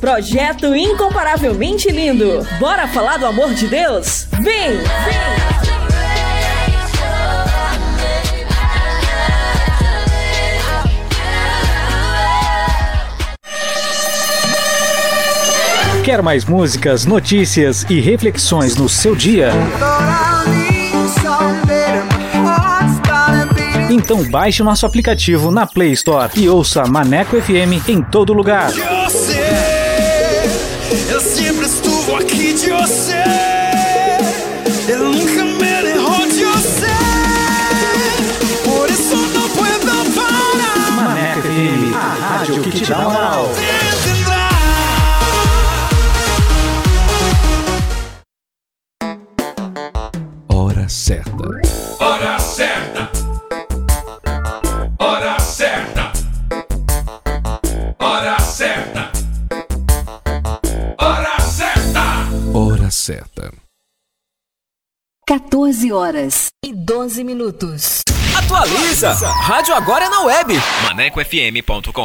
Projeto incomparavelmente lindo. Bora falar do amor de Deus? Vem! Vem! Quer mais músicas, notícias e reflexões no seu dia? Então baixe nosso aplicativo na Play Store e ouça Maneco FM em todo lugar. Eu sempre estuvo aqui de você. Eu nunca me derrou de você. Por isso não puedo parar. Maneco FM, a rádio que te dá moral. Hora certa. Certa. 14 horas e 12 minutos. Atualiza! Rádio agora é na web. ManecoFM.com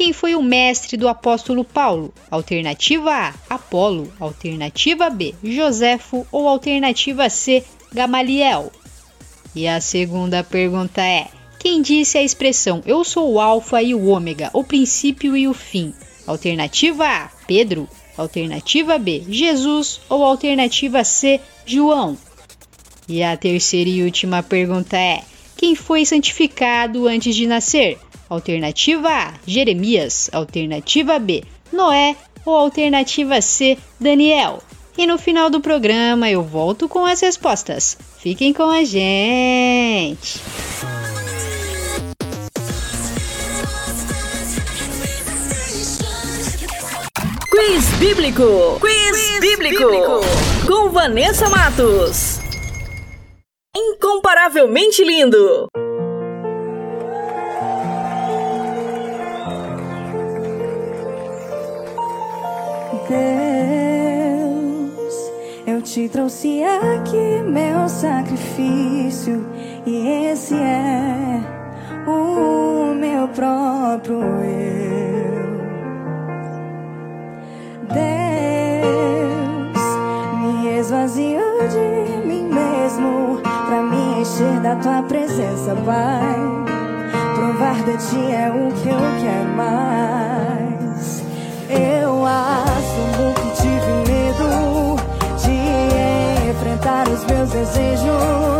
quem foi o mestre do apóstolo Paulo? Alternativa A: Apolo. Alternativa B: Joséfo. Ou alternativa C: Gamaliel? E a segunda pergunta é: quem disse a expressão eu sou o Alfa e o Ômega, o princípio e o fim? Alternativa A: Pedro. Alternativa B: Jesus. Ou alternativa C: João? E a terceira e última pergunta é: quem foi santificado antes de nascer? Alternativa A: Jeremias. Alternativa B: Noé. Ou alternativa C: Daniel. E no final do programa eu volto com as respostas. Fiquem com a gente! Quiz Bíblico! Quiz, Quiz bíblico. bíblico! Com Vanessa Matos. Incomparavelmente lindo! Deus, eu te trouxe aqui meu sacrifício, e esse é o meu próprio eu. Deus, me esvazio de mim mesmo pra me encher da tua presença, Pai. Provar de ti é o que eu quero mais. Eu assumo enfrentar os meus desejos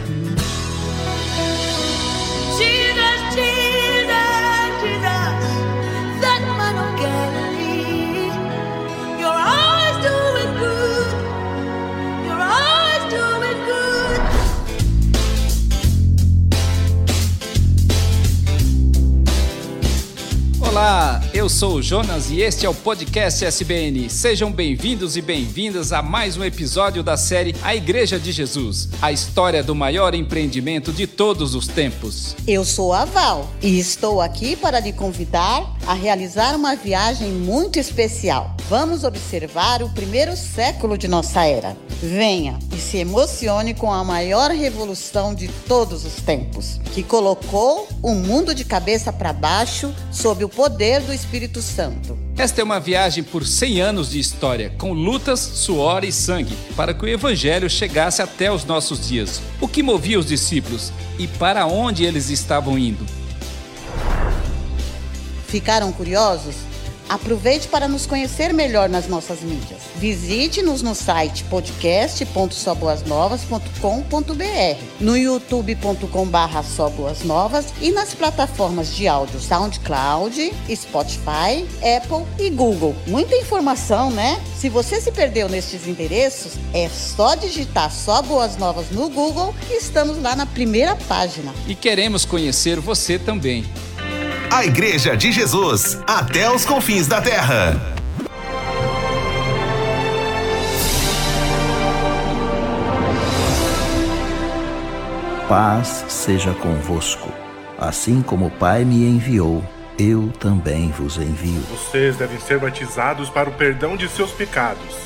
Sou o Jonas e este é o podcast SBN. Sejam bem-vindos e bem-vindas a mais um episódio da série A Igreja de Jesus, a história do maior empreendimento de todos os tempos. Eu sou a Val e estou aqui para lhe convidar a realizar uma viagem muito especial. Vamos observar o primeiro século de nossa era. Venha se emocione com a maior revolução de todos os tempos, que colocou o mundo de cabeça para baixo sob o poder do Espírito Santo. Esta é uma viagem por 100 anos de história, com lutas, suor e sangue, para que o Evangelho chegasse até os nossos dias. O que movia os discípulos e para onde eles estavam indo? Ficaram curiosos? Aproveite para nos conhecer melhor nas nossas mídias. Visite-nos no site podcast.soboasnovas.com.br, no youtube.com.br e nas plataformas de áudio SoundCloud, Spotify, Apple e Google. Muita informação, né? Se você se perdeu nestes endereços, é só digitar Só Boas Novas no Google e estamos lá na primeira página. E queremos conhecer você também. A Igreja de Jesus, até os confins da terra. Paz seja convosco. Assim como o Pai me enviou, eu também vos envio. Vocês devem ser batizados para o perdão de seus pecados.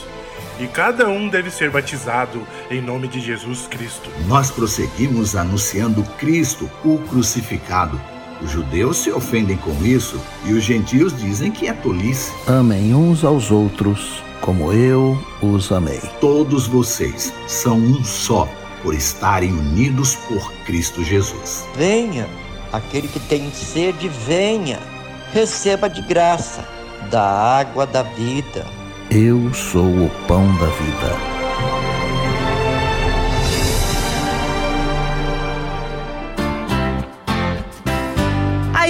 E cada um deve ser batizado em nome de Jesus Cristo. Nós prosseguimos anunciando Cristo, o crucificado os judeus se ofendem com isso e os gentios dizem que é tolice. Amem uns aos outros como eu os amei. Todos vocês são um só por estarem unidos por Cristo Jesus. Venha, aquele que tem sede, venha, receba de graça da água da vida. Eu sou o pão da vida.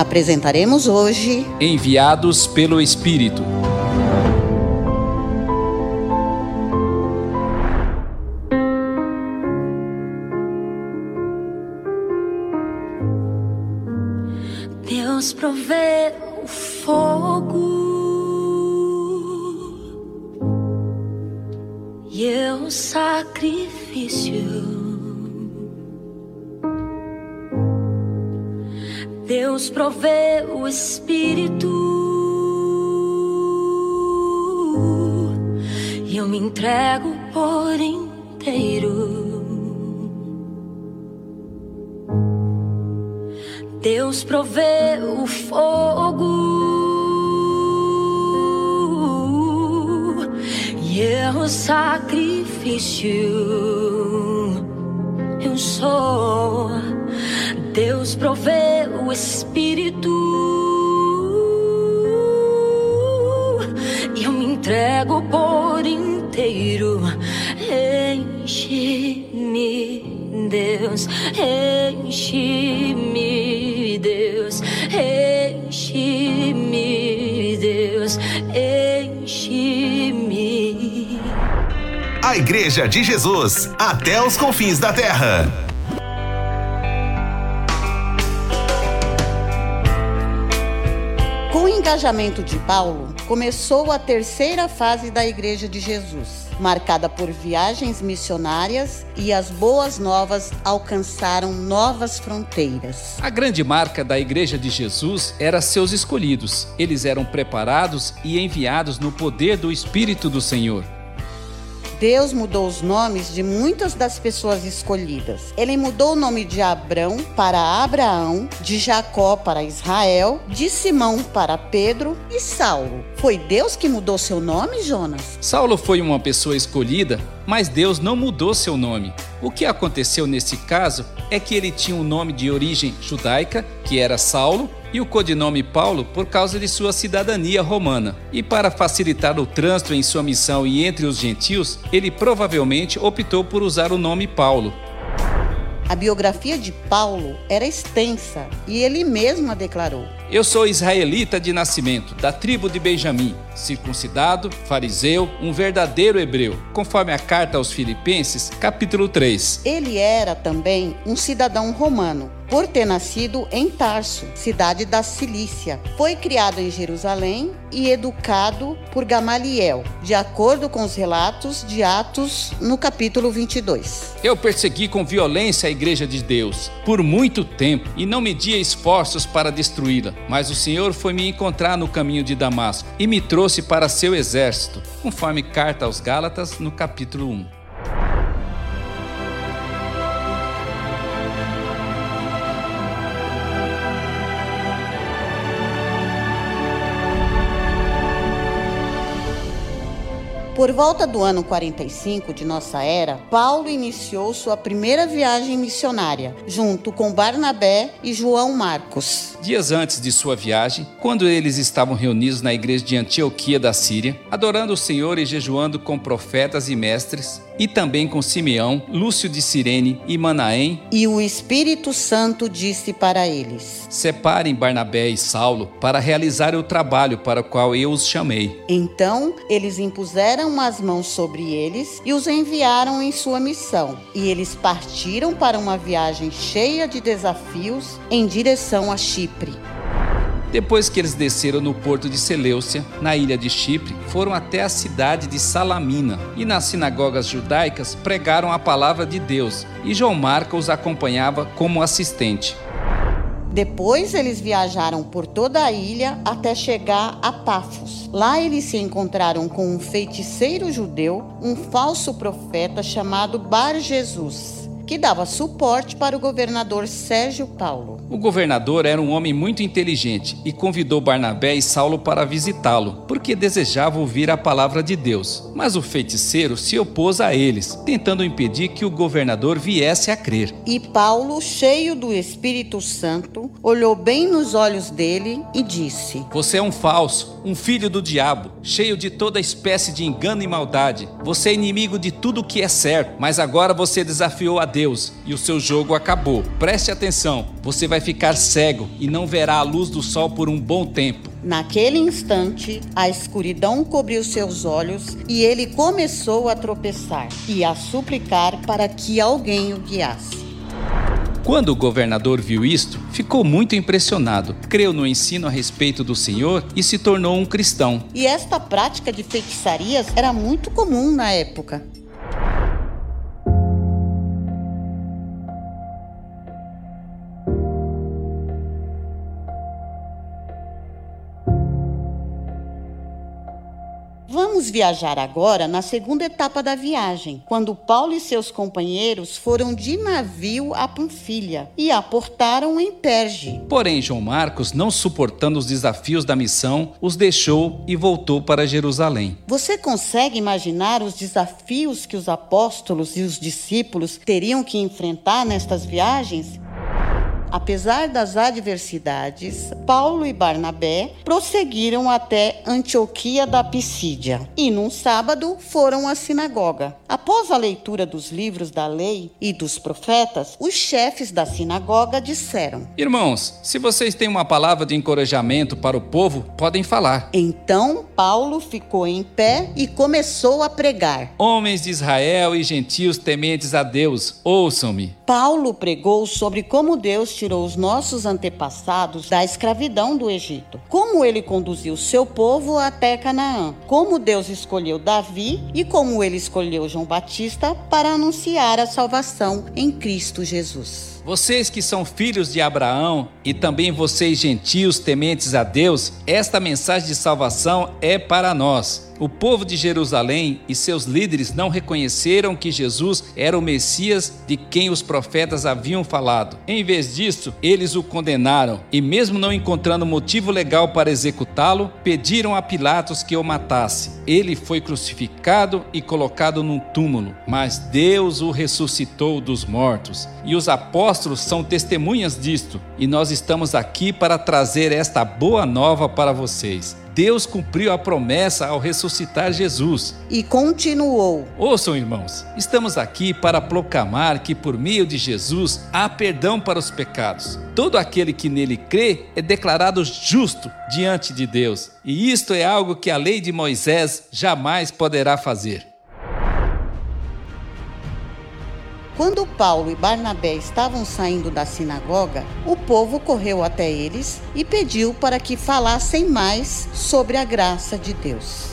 Apresentaremos hoje Enviados pelo Espírito. Deus provê o fogo e eu sacrifício. Deus provê o Espírito e eu me entrego por inteiro. Deus provê o fogo e eu sacrifício. Eu sou. Deus provê o Espírito e eu me entrego por inteiro. Enche-me, Deus, enche-me, Deus, enche-me, Deus, enche-me. A Igreja de Jesus, até os confins da terra. Engajamento de Paulo, começou a terceira fase da Igreja de Jesus, marcada por viagens missionárias e as boas novas alcançaram novas fronteiras. A grande marca da Igreja de Jesus era seus escolhidos. Eles eram preparados e enviados no poder do Espírito do Senhor. Deus mudou os nomes de muitas das pessoas escolhidas. Ele mudou o nome de Abrão para Abraão, de Jacó para Israel, de Simão para Pedro e Saulo. Foi Deus que mudou seu nome, Jonas? Saulo foi uma pessoa escolhida, mas Deus não mudou seu nome. O que aconteceu nesse caso é que ele tinha um nome de origem judaica, que era Saulo, e o codinome Paulo por causa de sua cidadania romana. E para facilitar o trânsito em sua missão e entre os gentios, ele provavelmente optou por usar o nome Paulo. A biografia de Paulo era extensa e ele mesmo a declarou. Eu sou israelita de nascimento, da tribo de Benjamim, circuncidado, fariseu, um verdadeiro hebreu, conforme a carta aos Filipenses, capítulo 3. Ele era também um cidadão romano, por ter nascido em Tarso, cidade da Cilícia. Foi criado em Jerusalém e educado por Gamaliel, de acordo com os relatos de Atos no capítulo 22. Eu persegui com violência a igreja de Deus por muito tempo e não media esforços para destruí-la, mas o Senhor foi me encontrar no caminho de Damasco e me trouxe para seu exército, conforme carta aos Gálatas no capítulo 1. Por volta do ano 45 de nossa era, Paulo iniciou sua primeira viagem missionária, junto com Barnabé e João Marcos. Dias antes de sua viagem, quando eles estavam reunidos na igreja de Antioquia da Síria, adorando o Senhor e jejuando com profetas e mestres, e também com Simeão, Lúcio de Cirene e Manaém. E o Espírito Santo disse para eles: Separem Barnabé e Saulo para realizar o trabalho para o qual eu os chamei. Então eles impuseram as mãos sobre eles e os enviaram em sua missão. E eles partiram para uma viagem cheia de desafios em direção a Chipre. Depois que eles desceram no porto de Seleucia, na ilha de Chipre, foram até a cidade de Salamina e nas sinagogas judaicas pregaram a palavra de Deus, e João Marcos os acompanhava como assistente. Depois eles viajaram por toda a ilha até chegar a Pafos. Lá eles se encontraram com um feiticeiro judeu, um falso profeta chamado Bar Jesus que dava suporte para o governador Sérgio Paulo. O governador era um homem muito inteligente e convidou Barnabé e Saulo para visitá-lo, porque desejava ouvir a palavra de Deus. Mas o feiticeiro se opôs a eles, tentando impedir que o governador viesse a crer. E Paulo, cheio do Espírito Santo, olhou bem nos olhos dele e disse: Você é um falso, um filho do diabo, cheio de toda espécie de engano e maldade. Você é inimigo de tudo o que é certo, mas agora você desafiou a Deus Deus e o seu jogo acabou. Preste atenção, você vai ficar cego e não verá a luz do sol por um bom tempo. Naquele instante, a escuridão cobriu seus olhos e ele começou a tropeçar e a suplicar para que alguém o guiasse. Quando o governador viu isto, ficou muito impressionado, creu no ensino a respeito do Senhor e se tornou um cristão. E esta prática de feitiçarias era muito comum na época. Vamos viajar agora na segunda etapa da viagem, quando Paulo e seus companheiros foram de navio a Panfilha e aportaram em Perge. Porém, João Marcos, não suportando os desafios da missão, os deixou e voltou para Jerusalém. Você consegue imaginar os desafios que os apóstolos e os discípulos teriam que enfrentar nestas viagens? Apesar das adversidades, Paulo e Barnabé prosseguiram até Antioquia da Pisídia e, num sábado, foram à sinagoga. Após a leitura dos livros da lei e dos profetas, os chefes da sinagoga disseram: Irmãos, se vocês têm uma palavra de encorajamento para o povo, podem falar. Então Paulo ficou em pé e começou a pregar: Homens de Israel e gentios tementes a Deus, ouçam-me. Paulo pregou sobre como Deus tirou os nossos antepassados da escravidão do Egito, como ele conduziu seu povo até Canaã, como Deus escolheu Davi e como ele escolheu João Batista para anunciar a salvação em Cristo Jesus. Vocês que são filhos de Abraão e também vocês gentios tementes a Deus, esta mensagem de salvação é para nós. O povo de Jerusalém e seus líderes não reconheceram que Jesus era o Messias de quem os profetas haviam falado. Em vez disso, eles o condenaram e, mesmo não encontrando motivo legal para executá-lo, pediram a Pilatos que o matasse. Ele foi crucificado e colocado num túmulo, mas Deus o ressuscitou dos mortos. E os apóstolos são testemunhas disto, e nós estamos aqui para trazer esta boa nova para vocês. Deus cumpriu a promessa ao ressuscitar Jesus. E continuou: Ouçam, irmãos, estamos aqui para proclamar que por meio de Jesus há perdão para os pecados. Todo aquele que nele crê é declarado justo diante de Deus. E isto é algo que a lei de Moisés jamais poderá fazer. Quando Paulo e Barnabé estavam saindo da sinagoga, o povo correu até eles e pediu para que falassem mais sobre a graça de Deus.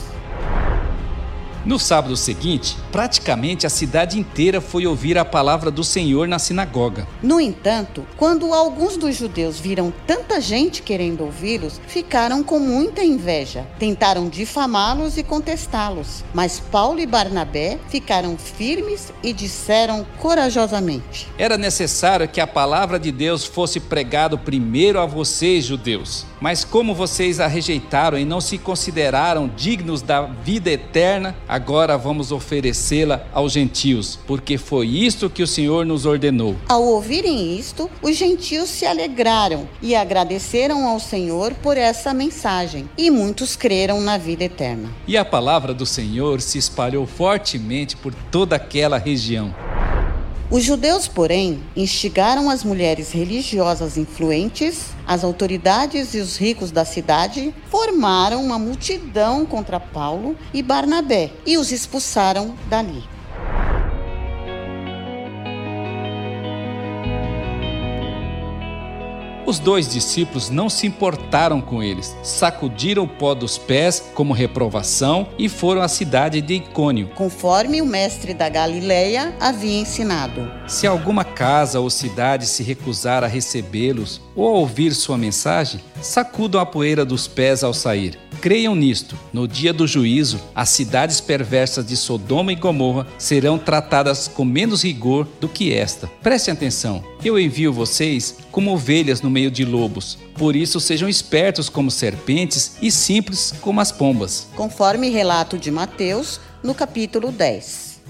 No sábado seguinte, praticamente a cidade inteira foi ouvir a palavra do Senhor na sinagoga. No entanto, quando alguns dos judeus viram tanta gente querendo ouvi-los, ficaram com muita inveja. Tentaram difamá-los e contestá-los. Mas Paulo e Barnabé ficaram firmes e disseram corajosamente: Era necessário que a palavra de Deus fosse pregado primeiro a vocês, judeus. Mas como vocês a rejeitaram e não se consideraram dignos da vida eterna, agora vamos oferecê-la aos gentios, porque foi isto que o Senhor nos ordenou. Ao ouvirem isto, os gentios se alegraram e agradeceram ao Senhor por essa mensagem, e muitos creram na vida eterna. E a palavra do Senhor se espalhou fortemente por toda aquela região. Os judeus, porém, instigaram as mulheres religiosas influentes, as autoridades e os ricos da cidade, formaram uma multidão contra Paulo e Barnabé e os expulsaram dali. Os dois discípulos não se importaram com eles, sacudiram o pó dos pés como reprovação e foram à cidade de Icônio. Conforme o mestre da Galileia havia ensinado. Se alguma casa ou cidade se recusar a recebê-los ou a ouvir sua mensagem, sacudam a poeira dos pés ao sair. Creiam nisto: no dia do juízo, as cidades perversas de Sodoma e Gomorra serão tratadas com menos rigor do que esta. Prestem atenção: eu envio vocês como ovelhas no meio de lobos. Por isso, sejam espertos como serpentes e simples como as pombas. Conforme relato de Mateus, no capítulo 10.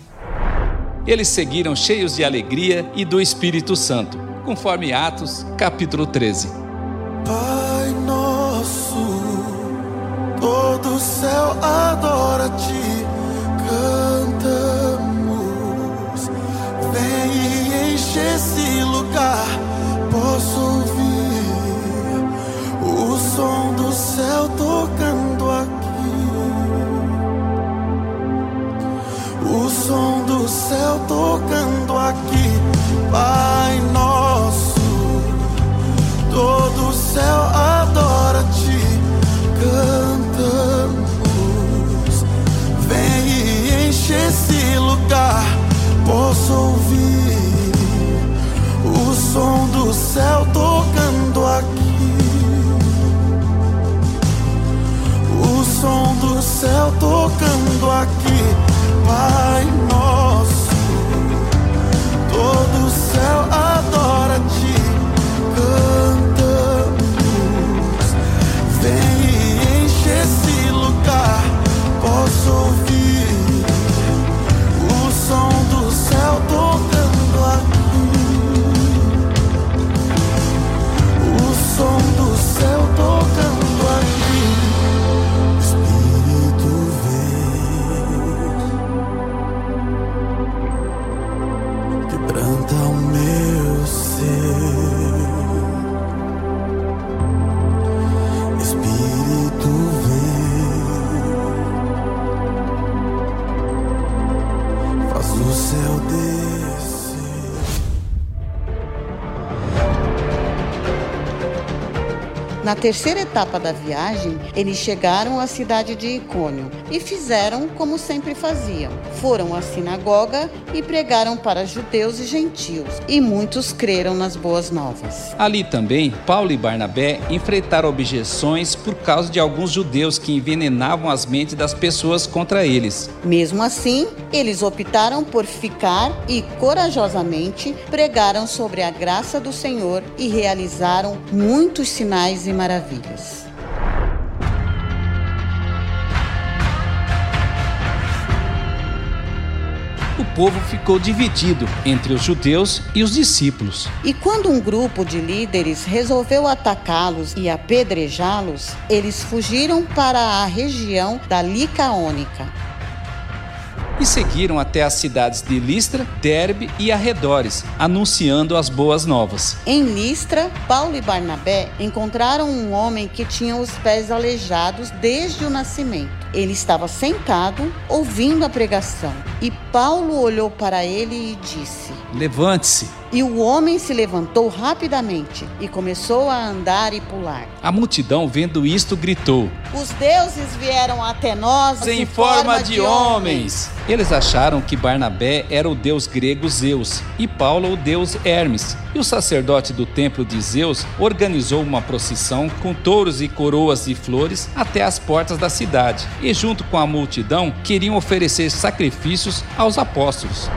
Eles seguiram cheios de alegria e do Espírito Santo, conforme Atos, capítulo 13. Céu adora-te, cantamos. Vem e enche esse lugar, posso ouvir o som do céu tocando aqui. O som do céu tocando aqui, Pai nosso, todo o céu enche esse lugar. Posso ouvir o som do céu tocando aqui. O som do céu tocando aqui. Pai nosso, todo o céu adora-te. Cantamos. Vem e enche esse lugar. Posso ouvir tocando aqui. O som Na terceira etapa da viagem, eles chegaram à cidade de Icônio e fizeram como sempre faziam. Foram à sinagoga e pregaram para judeus e gentios, e muitos creram nas boas novas. Ali também, Paulo e Barnabé enfrentaram objeções por causa de alguns judeus que envenenavam as mentes das pessoas contra eles. Mesmo assim, eles optaram por ficar e corajosamente pregaram sobre a graça do Senhor e realizaram muitos sinais e maravilhas. Povo ficou dividido entre os judeus e os discípulos. E quando um grupo de líderes resolveu atacá-los e apedrejá-los, eles fugiram para a região da Licaônica e seguiram até as cidades de Listra, Derbe e arredores, anunciando as boas novas. Em Listra, Paulo e Barnabé encontraram um homem que tinha os pés aleijados desde o nascimento. Ele estava sentado, ouvindo a pregação, e Paulo olhou para ele e disse: Levante-se. E o homem se levantou rapidamente e começou a andar e pular. A multidão, vendo isto, gritou: Os deuses vieram até nós em, em forma, forma, de, de homens. homens. Eles acharam que Barnabé era o deus grego Zeus e Paulo o deus Hermes. E o sacerdote do templo de Zeus organizou uma procissão com touros e coroas de flores até as portas da cidade. E junto com a multidão queriam oferecer sacrifícios aos apóstolos.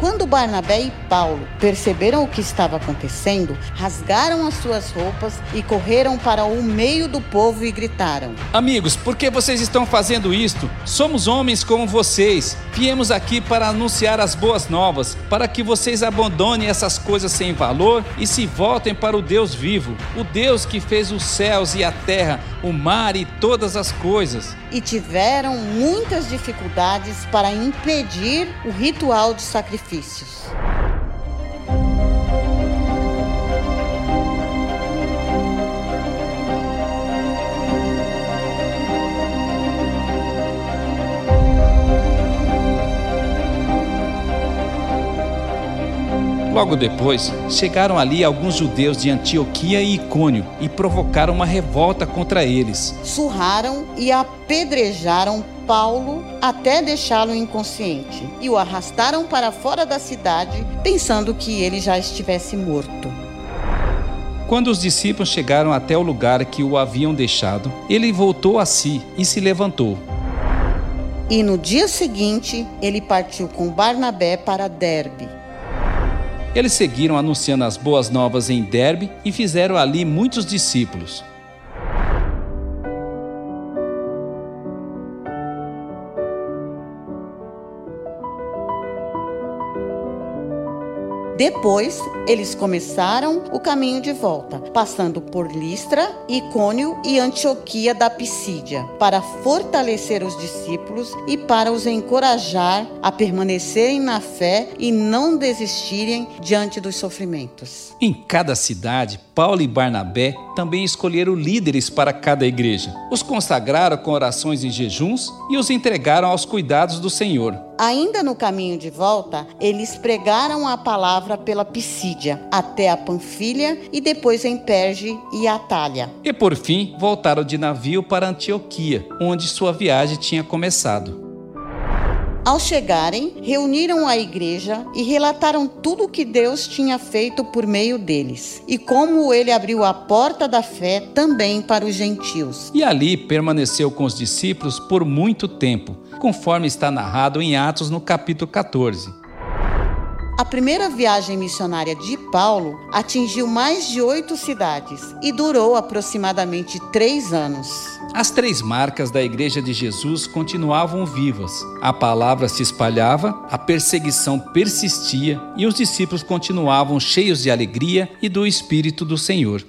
Quando Barnabé e Paulo perceberam o que estava acontecendo, rasgaram as suas roupas e correram para o meio do povo e gritaram: Amigos, por que vocês estão fazendo isto? Somos homens como vocês. Viemos aqui para anunciar as boas novas, para que vocês abandonem essas coisas sem valor e se voltem para o Deus vivo, o Deus que fez os céus e a terra, o mar e todas as coisas. E tiveram muitas dificuldades para impedir o ritual de Logo depois, chegaram ali alguns judeus de Antioquia e Icônio e provocaram uma revolta contra eles. Surraram e apedrejaram Paulo até deixá-lo inconsciente e o arrastaram para fora da cidade, pensando que ele já estivesse morto. Quando os discípulos chegaram até o lugar que o haviam deixado, ele voltou a si e se levantou. E no dia seguinte, ele partiu com Barnabé para Derbe. Eles seguiram anunciando as boas novas em Derbe e fizeram ali muitos discípulos. Depois, eles começaram o caminho de volta, passando por Listra, Icônio e Antioquia da Pisídia, para fortalecer os discípulos e para os encorajar a permanecerem na fé e não desistirem diante dos sofrimentos. Em cada cidade, Paulo e Barnabé também escolheram líderes para cada igreja. Os consagraram com orações e jejuns e os entregaram aos cuidados do Senhor. Ainda no caminho de volta, eles pregaram a palavra pela Pisídia, até a Panfilha e depois em Perge e Atalha. E por fim, voltaram de navio para Antioquia, onde sua viagem tinha começado. Ao chegarem, reuniram a igreja e relataram tudo o que Deus tinha feito por meio deles e como ele abriu a porta da fé também para os gentios. E ali permaneceu com os discípulos por muito tempo, conforme está narrado em Atos no capítulo 14. A primeira viagem missionária de Paulo atingiu mais de oito cidades e durou aproximadamente três anos. As três marcas da Igreja de Jesus continuavam vivas. A palavra se espalhava, a perseguição persistia e os discípulos continuavam cheios de alegria e do Espírito do Senhor.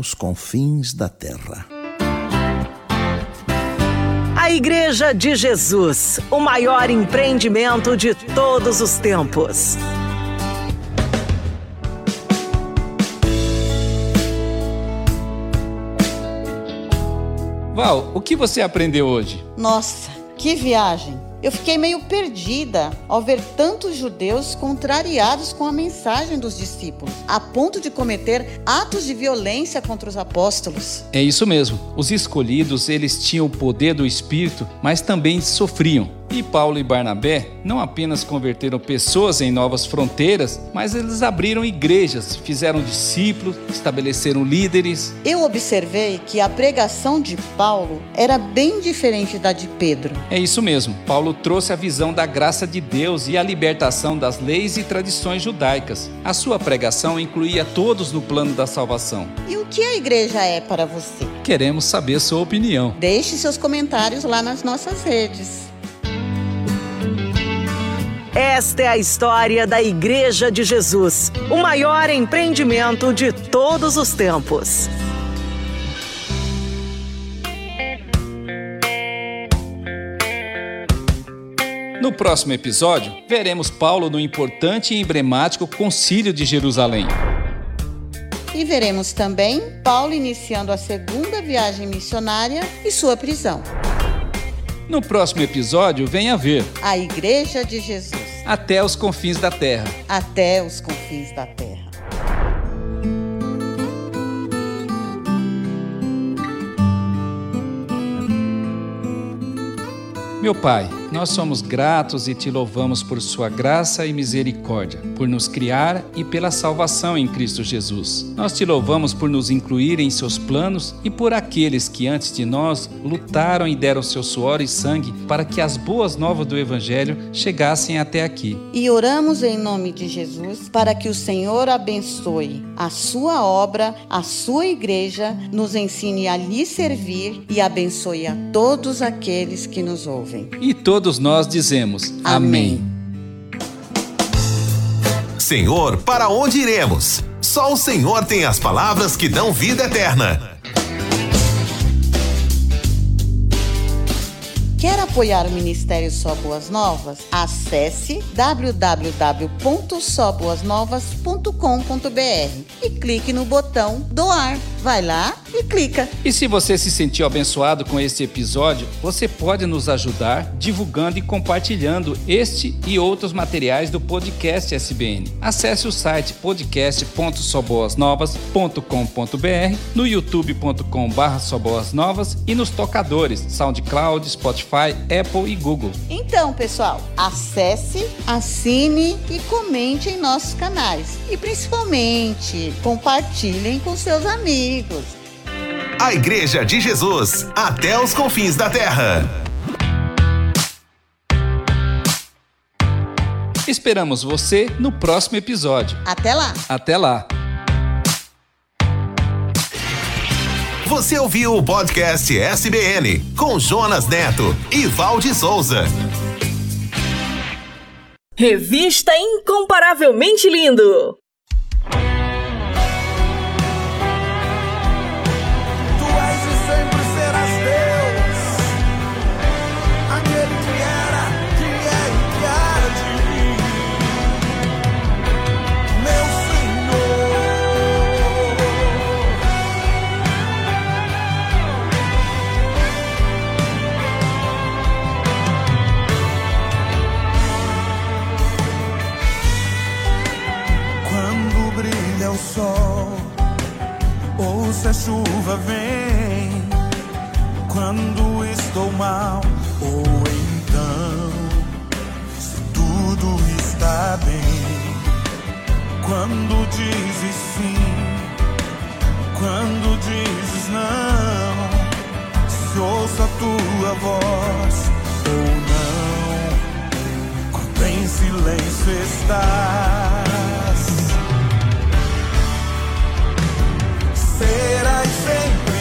Até os confins da terra. A Igreja de Jesus, o maior empreendimento de todos os tempos. Val, o que você aprendeu hoje? Nossa, que viagem! Eu fiquei meio perdida ao ver tantos judeus contrariados com a mensagem dos discípulos, a ponto de cometer atos de violência contra os apóstolos. É isso mesmo. Os escolhidos, eles tinham o poder do Espírito, mas também sofriam. E Paulo e Barnabé não apenas converteram pessoas em novas fronteiras, mas eles abriram igrejas, fizeram discípulos, estabeleceram líderes. Eu observei que a pregação de Paulo era bem diferente da de Pedro. É isso mesmo. Paulo trouxe a visão da graça de Deus e a libertação das leis e tradições judaicas. A sua pregação incluía todos no plano da salvação. E o que a igreja é para você? Queremos saber sua opinião. Deixe seus comentários lá nas nossas redes. Esta é a história da Igreja de Jesus, o maior empreendimento de todos os tempos. No próximo episódio, veremos Paulo no importante e emblemático Concílio de Jerusalém. E veremos também Paulo iniciando a segunda viagem missionária e sua prisão. No próximo episódio, venha ver a Igreja de Jesus até os confins da terra. Até os confins da terra. Meu Pai, nós somos gratos e te louvamos por Sua graça e misericórdia, por nos criar e pela salvação em Cristo Jesus. Nós te louvamos por nos incluir em seus planos e por aqueles que antes de nós lutaram e deram seu suor e sangue para que as boas novas do Evangelho chegassem até aqui. E oramos em nome de Jesus para que o Senhor abençoe a sua obra, a sua igreja, nos ensine a lhe servir e abençoe a todos aqueles que nos ouvem. E todos todos nós dizemos Amém. Senhor, para onde iremos? Só o Senhor tem as palavras que dão vida eterna. Quer apoiar o Ministério Só Boas Novas? Acesse www.soboasnovas.com.br e clique no botão doar. Vai lá e clica. E se você se sentiu abençoado com este episódio, você pode nos ajudar divulgando e compartilhando este e outros materiais do podcast SBN. Acesse o site podcast.soboasnovas.com.br, no youtube.com/soboasnovas e nos tocadores SoundCloud, Spotify, Apple e Google. Então, pessoal, acesse, assine e comente em nossos canais e principalmente compartilhem com seus amigos amigos. A Igreja de Jesus, até os confins da terra. Esperamos você no próximo episódio. Até lá. Até lá. Você ouviu o podcast SBN com Jonas Neto e Valde Souza. Revista Incomparavelmente Lindo. Se a chuva vem. Quando estou mal ou então se tudo está bem. Quando dizes sim quando dizes não se ouça a tua voz ou não quando em silêncio estás serás sempre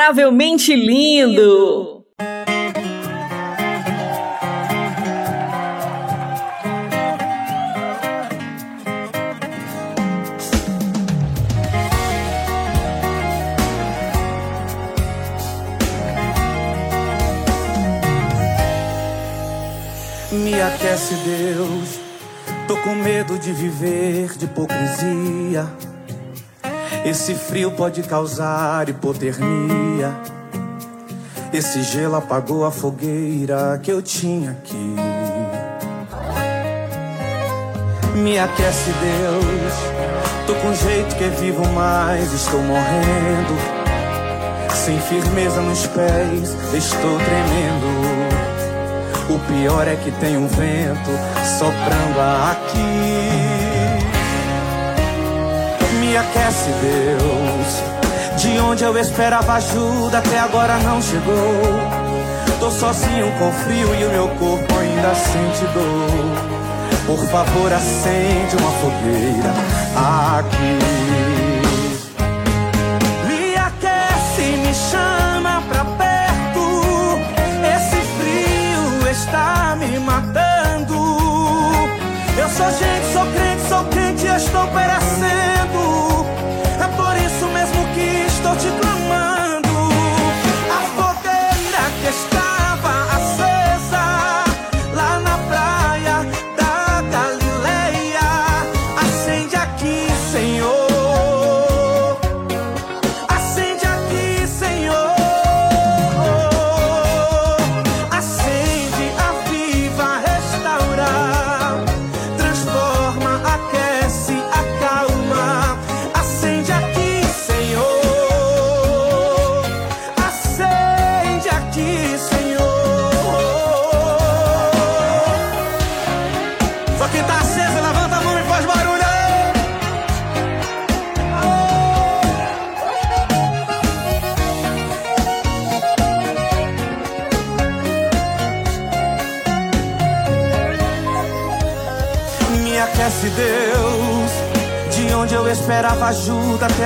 Incomparavelmente lindo! Me aquece, Deus. Tô com medo de viver de hipocrisia. Esse frio pode causar hipotermia. Esse gelo apagou a fogueira que eu tinha aqui. Me aquece, Deus. Tô com jeito que vivo, mas estou morrendo. Sem firmeza nos pés, estou tremendo. O pior é que tem um vento soprando aqui. Aquece, Deus. De onde eu esperava ajuda, até agora não chegou. Tô sozinho com frio e o meu corpo ainda sente dor. Por favor, acende uma fogueira aqui. Me aquece, me chama pra perto. Esse frio está me matando. Eu sou gente, sou crente, sou quente, estou perecendo.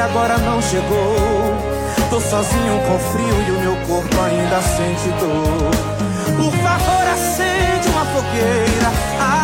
Agora não chegou. Tô sozinho com frio e o meu corpo ainda sente dor. Por favor, acende uma fogueira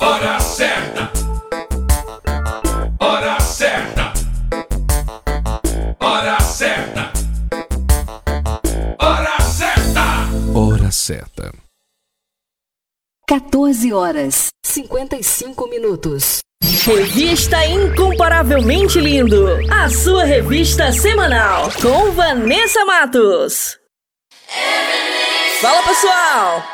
Hora certa. Hora certa. Hora certa. Hora certa. certa. 14 horas 55 minutos. Revista Incomparavelmente Lindo, a sua revista semanal com Vanessa Matos. Fala pessoal!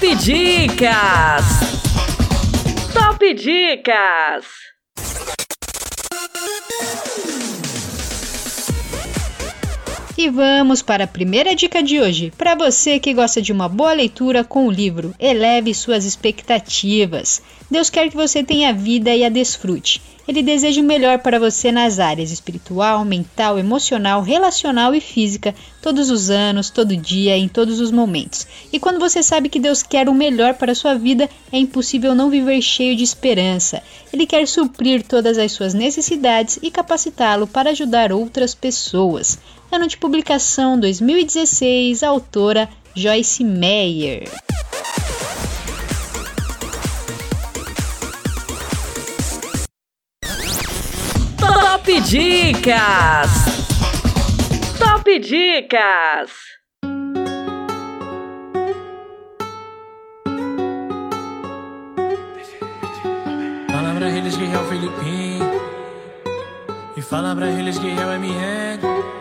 Top Dicas! Top Dicas! E vamos para a primeira dica de hoje. Para você que gosta de uma boa leitura com o livro, eleve suas expectativas. Deus quer que você tenha vida e a desfrute. Ele deseja o melhor para você nas áreas espiritual, mental, emocional, relacional e física, todos os anos, todo dia, em todos os momentos. E quando você sabe que Deus quer o melhor para a sua vida, é impossível não viver cheio de esperança. Ele quer suprir todas as suas necessidades e capacitá-lo para ajudar outras pessoas. Ano de publicação 2016, autora Joyce Meyer. Top Dicas! Top Dicas! Fala pra eles que é o Filipinho. E fala pra eles que é o MN.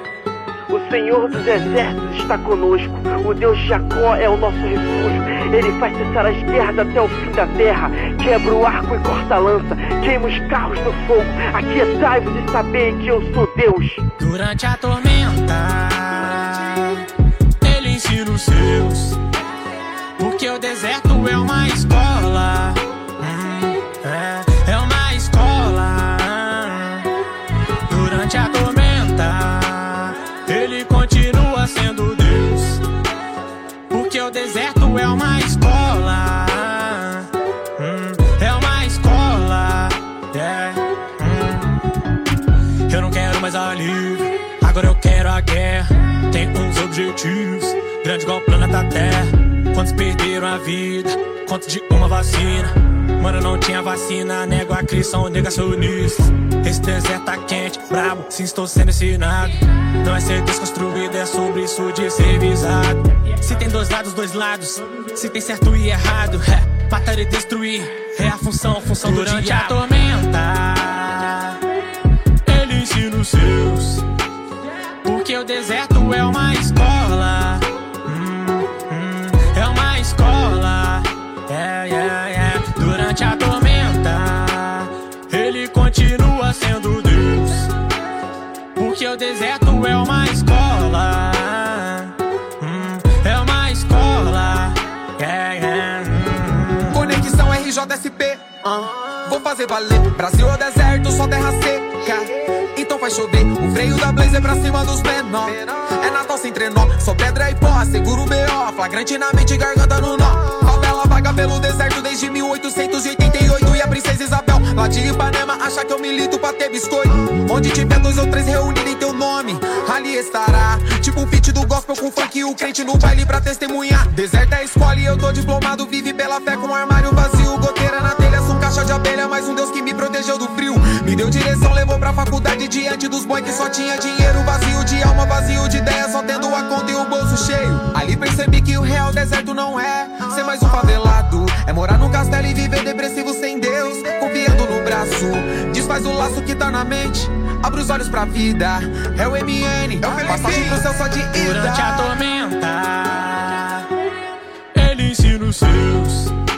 O Senhor dos Exércitos está conosco. O Deus de Jacó é o nosso refúgio. Ele faz cessar as guerras até o fim da terra. Quebra o arco e corta a lança. Queima os carros no fogo. Aquietai-vos e sabei que eu sou Deus. Durante a tormenta, Ele ensina os seus. Porque o deserto é uma escola. Hum, é, uns objetivos. Grande igual o planeta Terra. Quantos perderam a vida? Quantos de uma vacina? Mano, não tinha vacina, nego a Cris, são negacionistas. Esse deserto tá quente, brabo, sim, estou sendo ensinado. Não é ser desconstruído, é sobre isso de ser visado. Se tem dois lados, dois lados. Se tem certo e errado, é matar e destruir. É a função, função Durante do a tormenta, ele ensina os seus. Porque o deserto é uma escola. É escola. É, é, é. Durante a tormenta, ele continua sendo Deus. Porque o deserto é uma escola. Hum, é uma escola. É, é, hum. Conexão RJSP. ah. Vou fazer valer. Brasil ou deserto, só terra seca. Então faz chover. O freio da Blazer pra cima dos menor. É Natal sem trenó. Só pedra e pó. Seguro o B.O. Flagrante na mente, garganta no nó. Favela vaga pelo deserto desde 1888. E a princesa Isabel, lá de Ipanema, acha que eu milito pra ter biscoito. Onde tiver dois ou três reunidos em teu nome, ali estará. Tipo um feat do gospel com funk e o crente no baile pra testemunhar. Deserto é escola e eu tô diplomado. Vive pela fé com um armário vazio. Goteira na telha, caixa de abelha. Mais um Deus que me protegeu do frio. Me deu direção, levou pra faculdade diante dos boys que só tinha dinheiro. Vazio de alma, vazio de ideia, só tendo a conta e o bolso cheio. Ali percebi que o real deserto não é ser mais um favelado. É morar num castelo e viver depressivo sem Deus. Confiando no braço, desfaz o laço que tá na mente. Abre os olhos pra vida, é o MN. Passagem pro céu só de ida. Durante a tormenta, ele ensina os seus.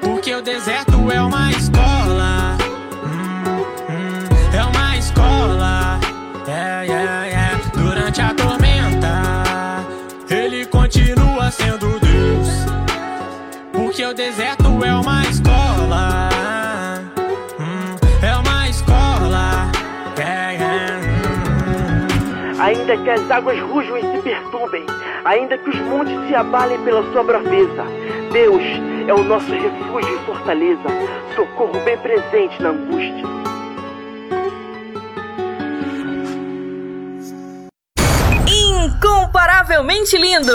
Porque o deserto é uma escola. Hum, hum, é uma escola. É, yeah, yeah. Durante a tormenta, ele continua sendo Deus. Porque o deserto é uma Ainda que as águas rujam e se perturbem, ainda que os montes se abalem pela sua braveza, Deus é o nosso refúgio e fortaleza, socorro bem presente na angústia. Incomparavelmente lindo!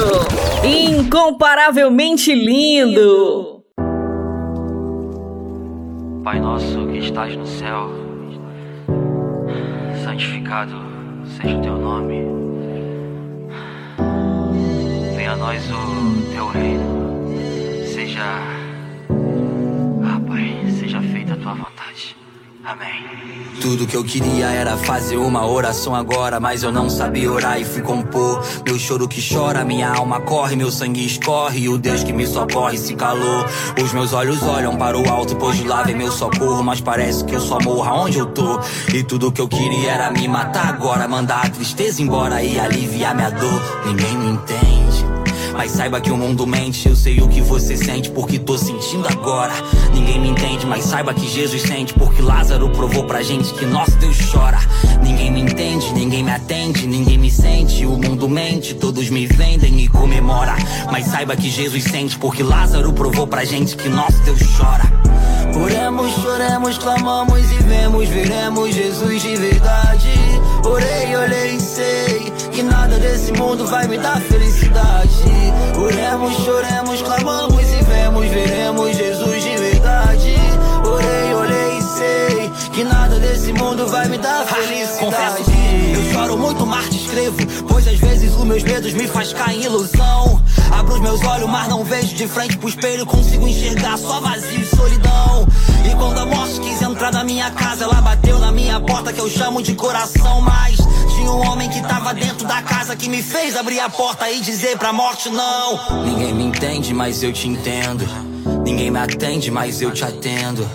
Incomparavelmente lindo! Pai nosso que estás no céu, santificado seja o teu nome. Venha a nós o teu reino. Seja. Amém. Tudo que eu queria era fazer uma oração agora, mas eu não sabia orar e fui compor. Meu choro que chora, minha alma corre, meu sangue escorre, e o Deus que me socorre se calou. Os meus olhos olham para o alto, pois de lá vem meu socorro, mas parece que eu só morro aonde eu tô. E tudo que eu queria era me matar agora, mandar a tristeza embora e aliviar minha dor. Ninguém me entende. Mas saiba que o mundo mente, eu sei o que você sente porque tô sentindo agora. Ninguém me entende, mas saiba que Jesus sente porque Lázaro provou pra gente que nosso Deus chora. Ninguém me entende, ninguém me atende, ninguém me sente. O mundo mente, todos me vendem e comemora. Mas saiba que Jesus sente porque Lázaro provou pra gente que nosso Deus chora. Oremos, choremos, clamamos e vemos, veremos Jesus de verdade. Orei, olhei, sei que nada desse mundo vai me dar felicidade. Oremos, choremos, clamamos e vemos, veremos Jesus de verdade. Orei, olhei, sei que nada desse mundo vai me dar felicidade. Eu choro muito, mas te escrevo, pois às vezes os meus medos me faz cair em ilusão. Abro os meus olhos, mas não vejo de frente pro espelho, consigo enxergar só vazio e solidão. E quando a morte quis entrar na minha casa, ela bateu na minha porta que eu chamo de coração. Mas tinha um homem que tava dentro da casa que me fez abrir a porta e dizer pra morte não. Ninguém me entende, mas eu te entendo. Ninguém me atende, mas eu te atendo.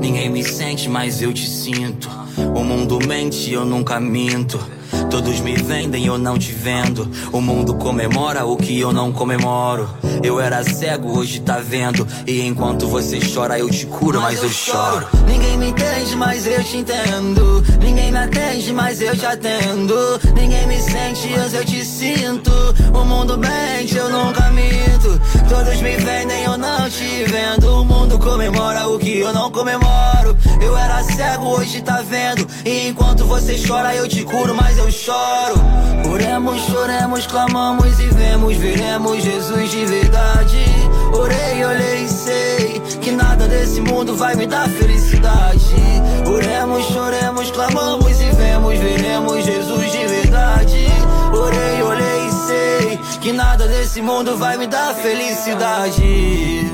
Ninguém me sente, mas eu te sinto. O mundo mente, eu nunca minto. Todos me vendem, eu não te vendo. O mundo comemora o que eu não comemoro. Eu era cego, hoje tá vendo. E enquanto você chora, eu te curo, mas, eu choro. Ninguém me entende, mas eu te entendo. Ninguém me atende, mas eu te atendo. Ninguém me sente, mas eu te sinto. O mundo mente, eu nunca minto. Todos me vendem, eu não te vendo. O mundo comemora o que eu não comemoro. Eu era cego, hoje tá vendo. E enquanto você chora, eu te curo, mas eu choro. Oremos, choremos, clamamos e vemos, veremos Jesus de verdade. Orei, olhei, sei que nada desse mundo vai me dar felicidade. Oremos, choremos, clamamos e vemos, veremos Jesus de verdade. Orei, olhei, sei que nada desse mundo vai me dar felicidade.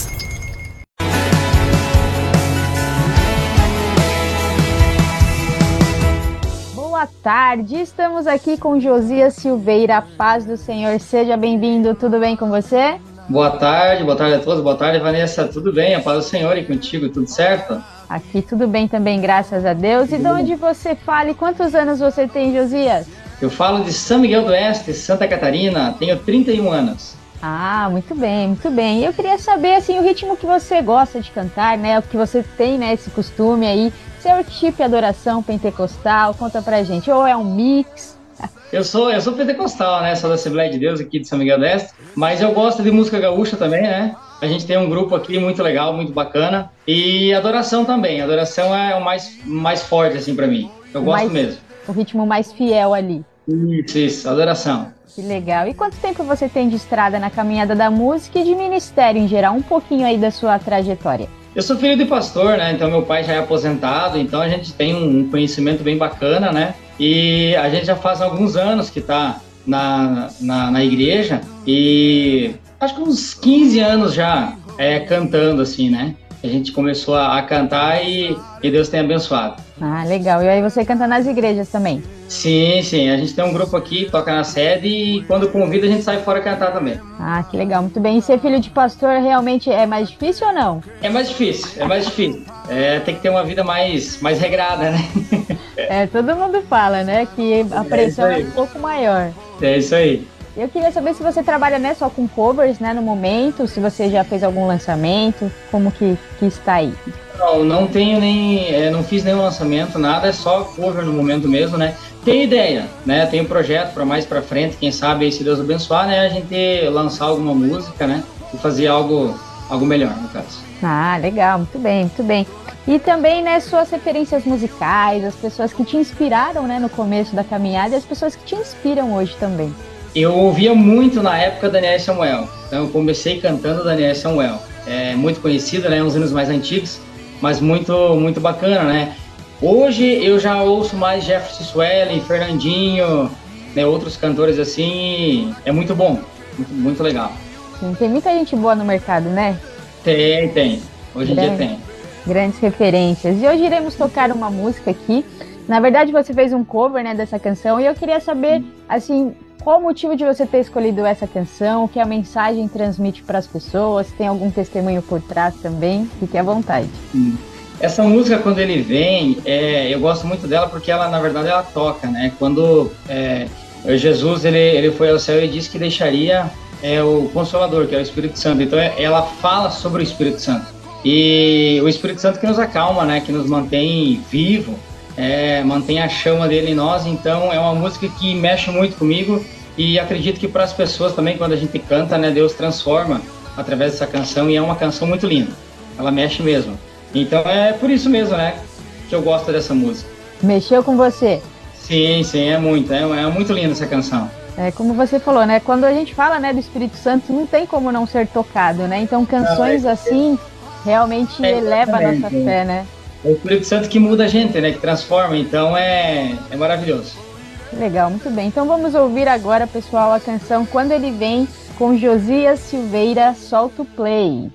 Boa tarde, estamos aqui com Josias Silveira, paz do Senhor, seja bem-vindo, tudo bem com você? Boa tarde, boa tarde a todos, boa tarde Vanessa, tudo bem? A paz do Senhor e contigo, tudo certo? Aqui tudo bem também, graças a Deus. E de onde você fala e quantos anos você tem, Josias? Eu falo de São Miguel do Oeste, Santa Catarina, tenho 31 anos. Ah, muito bem, muito bem. Eu queria saber assim o ritmo que você gosta de cantar, né? O que você tem, né, esse costume aí. Se é worship adoração pentecostal, conta pra gente. Ou é um mix? Eu sou, eu sou pentecostal, né? Sou da Assembleia de Deus aqui de São Miguel Deste, mas eu gosto de música gaúcha também, né? A gente tem um grupo aqui muito legal, muito bacana. E adoração também. Adoração é o mais, mais forte, assim, para mim. Eu gosto mais, mesmo. O ritmo mais fiel ali. Isso, isso, adoração. Que legal. E quanto tempo você tem de estrada na caminhada da música e de ministério em geral? Um pouquinho aí da sua trajetória. Eu sou filho de pastor, né? Então meu pai já é aposentado, então a gente tem um conhecimento bem bacana, né? E a gente já faz alguns anos que está na, na, na, igreja e acho que uns 15 anos já é, cantando, assim, né? A gente começou a, a cantar e, e Deus tem abençoado. Ah, legal. E aí você canta nas igrejas também? Sim, sim. A gente tem um grupo aqui, toca na sede e quando convida a gente sai fora cantar também. Ah, que legal. Muito bem. E ser filho de pastor realmente é mais difícil ou não? É mais difícil, é mais difícil. É, tem que ter uma vida mais, mais regrada, né? é, todo mundo fala, né? Que a é pressão é, é um pouco maior. É isso aí. Eu queria saber se você trabalha né, só com covers né, no momento, se você já fez algum lançamento, como que, que está aí? Não, não tenho nem. É, não fiz nenhum lançamento, nada, é só cover no momento mesmo, né? Tem ideia, né? Tem um projeto para mais para frente, quem sabe aí, se Deus abençoar, né? A gente lançar alguma música, né? E fazer algo, algo melhor, no caso. Ah, legal, muito bem, muito bem. E também, né, suas referências musicais, as pessoas que te inspiraram, né, no começo da caminhada e as pessoas que te inspiram hoje também. Eu ouvia muito na época Daniel Samuel. Então eu comecei cantando Daniel Samuel. É muito conhecido, né, uns anos mais antigos, mas muito muito bacana, né? Hoje eu já ouço mais Jefferson Swellen, Fernandinho, né, outros cantores assim, é muito bom, muito, muito legal. Sim, tem muita gente boa no mercado, né? Tem, tem. Hoje em dia tem. Grandes referências. E hoje iremos tocar uma música aqui. Na verdade, você fez um cover, né, dessa canção e eu queria saber, assim, qual o motivo de você ter escolhido essa canção? O que a mensagem transmite para as pessoas? Tem algum testemunho por trás também? Fique à vontade. Essa música, quando ele vem, é, eu gosto muito dela porque ela, na verdade, ela toca, né? Quando é, Jesus ele, ele foi ao céu e disse que deixaria é, o Consolador, que é o Espírito Santo. Então, é, ela fala sobre o Espírito Santo. E o Espírito Santo que nos acalma, né? Que nos mantém vivo, é, mantém a chama dele em nós. Então é uma música que mexe muito comigo e acredito que para as pessoas também, quando a gente canta, né, Deus transforma através dessa canção e é uma canção muito linda. Ela mexe mesmo. Então é por isso mesmo, né, que eu gosto dessa música. Mexeu com você? Sim, sim, é muito. É, é muito linda essa canção. É, como você falou, né? Quando a gente fala né, do Espírito Santo, não tem como não ser tocado, né? Então canções não, é, assim realmente é, eleva a nossa fé, né? É o Espírito Santo que muda a gente, né? Que transforma. Então é, é maravilhoso. Legal, muito bem. Então vamos ouvir agora, pessoal, a canção Quando Ele Vem, com Josias Silveira, Solta o Play.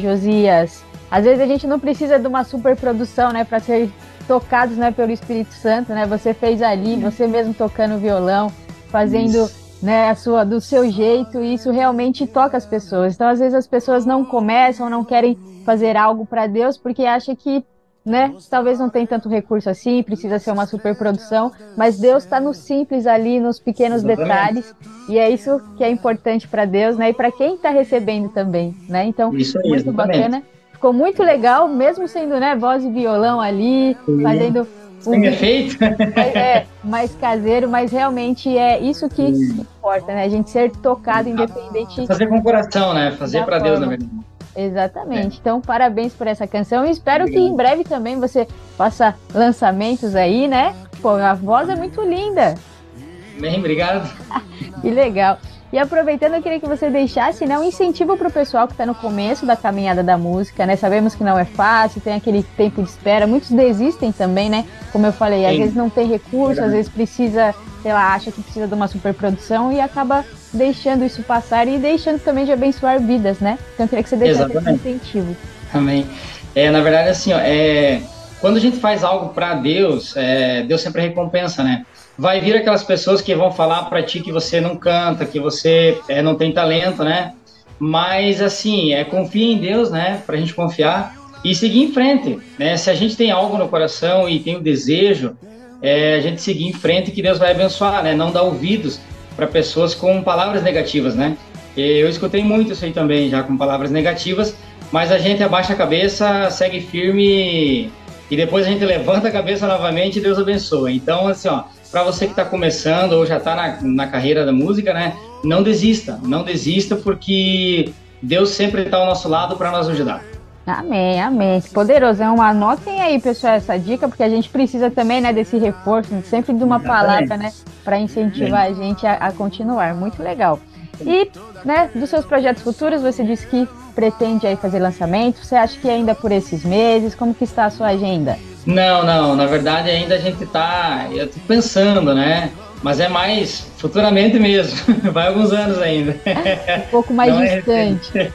Josias. Às vezes a gente não precisa de uma super produção, né, para ser tocados, né, pelo Espírito Santo, né? Você fez ali, você mesmo tocando violão, fazendo Isso né, a sua, do seu jeito, e isso realmente toca as pessoas. Então, às vezes, as pessoas não começam, não querem fazer algo para Deus, porque acha que, né, talvez não tem tanto recurso assim, precisa ser uma superprodução, mas Deus está no simples ali, nos pequenos detalhes, e é isso que é importante para Deus, né, e para quem está recebendo também, né? Então, isso aí, muito exatamente. bacana. Ficou muito legal, mesmo sendo, né, voz e violão ali, Sim. fazendo sem efeito? É, mais caseiro, mas realmente é isso que importa, né? A gente ser tocado independente. Fazer com o coração, né? Fazer para Deus, na verdade. Exatamente. É. Então, parabéns por essa canção. E espero que em breve também você faça lançamentos aí, né? Pô, a voz é muito linda. Bem, obrigado. que legal. E aproveitando, eu queria que você deixasse né, um incentivo para o pessoal que está no começo da caminhada da música, né? Sabemos que não é fácil, tem aquele tempo de espera, muitos desistem também, né? Como eu falei, Sim. às vezes não tem recurso, às vezes precisa, sei lá, acha que precisa de uma superprodução e acaba deixando isso passar e deixando também de abençoar vidas, né? Então eu queria que você deixasse Exatamente. esse incentivo. Amém. É, na verdade, assim, ó, é, quando a gente faz algo para Deus, é, Deus sempre recompensa, né? Vai vir aquelas pessoas que vão falar para ti que você não canta, que você é, não tem talento, né? Mas assim, é confia em Deus, né? Para a gente confiar e seguir em frente, né? Se a gente tem algo no coração e tem o um desejo, é, a gente seguir em frente que Deus vai abençoar, né? Não dar ouvidos para pessoas com palavras negativas, né? Eu escutei muito isso aí também, já com palavras negativas, mas a gente abaixa a cabeça, segue firme e depois a gente levanta a cabeça novamente e Deus abençoa. Então, assim, ó, para você que está começando ou já está na, na carreira da música, né? Não desista, não desista, porque Deus sempre está ao nosso lado para nos ajudar. Amém, amém. Poderosão, anotem aí, pessoal, essa dica, porque a gente precisa também, né, desse reforço, sempre de uma palavra, né, para incentivar a gente a, a, continuar. Muito legal. E, né, dos seus projetos futuros, você disse que pretende aí fazer lançamento. Você acha que ainda por esses meses? Como que está a sua agenda? Não, não. Na verdade, ainda a gente está pensando, né? Mas é mais futuramente mesmo. Vai alguns anos ainda. Um pouco mais não é distante. É...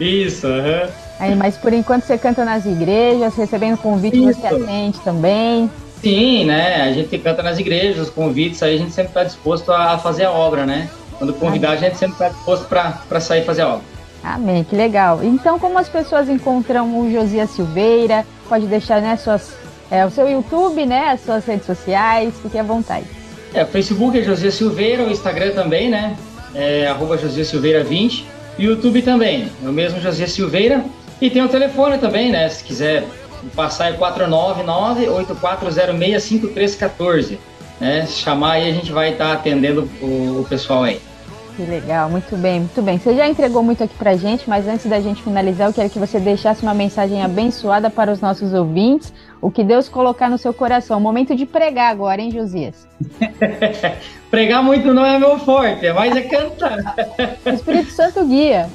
Isso. Uhum. Aí, mas por enquanto você canta nas igrejas, recebendo convite Isso. você atende também. Sim, né? A gente canta nas igrejas, os convites, aí a gente sempre está disposto a fazer a obra, né? Quando convidar, a gente sempre está disposto para sair fazer a obra. Amém, que legal. Então, como as pessoas encontram o Josias Silveira? Pode deixar né, suas é, o seu YouTube, né? As suas redes sociais, fique à vontade. É, o Facebook é José Silveira, o Instagram também, né? É arroba José Silveira 20. E o YouTube também, é o mesmo José Silveira. E tem o telefone também, né? Se quiser passar é 499-8406-5314. Né? Se chamar aí, a gente vai estar tá atendendo o, o pessoal aí. Que legal, muito bem, muito bem. Você já entregou muito aqui pra gente, mas antes da gente finalizar, eu quero que você deixasse uma mensagem abençoada para os nossos ouvintes, o que Deus colocar no seu coração. Momento de pregar agora, hein, Josias? pregar muito não é meu forte, é mais é cantar. o Espírito Santo guia.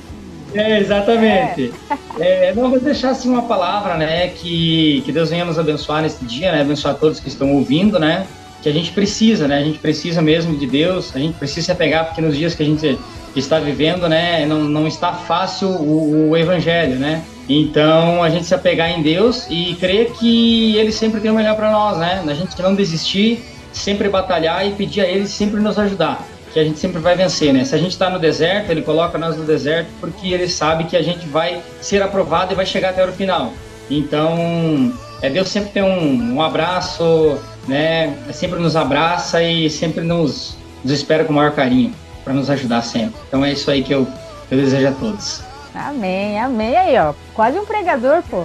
É, exatamente. É. É, não, vou deixar assim uma palavra, né, que, que Deus venha nos abençoar nesse dia, né, abençoar todos que estão ouvindo, né, que a gente precisa, né? A gente precisa mesmo de Deus, a gente precisa se apegar, porque nos dias que a gente está vivendo, né, não, não está fácil o, o evangelho, né? Então, a gente se apegar em Deus e crer que Ele sempre tem o melhor para nós, né? A gente não desistir, sempre batalhar e pedir a Ele sempre nos ajudar, que a gente sempre vai vencer, né? Se a gente está no deserto, Ele coloca nós no deserto porque Ele sabe que a gente vai ser aprovado e vai chegar até o final. Então, é, Deus sempre tem um, um abraço, né? Sempre nos abraça e sempre nos, nos espera com o maior carinho para nos ajudar sempre. Então é isso aí que eu, eu desejo a todos. Amém, amém aí, ó. Quase um pregador, pô.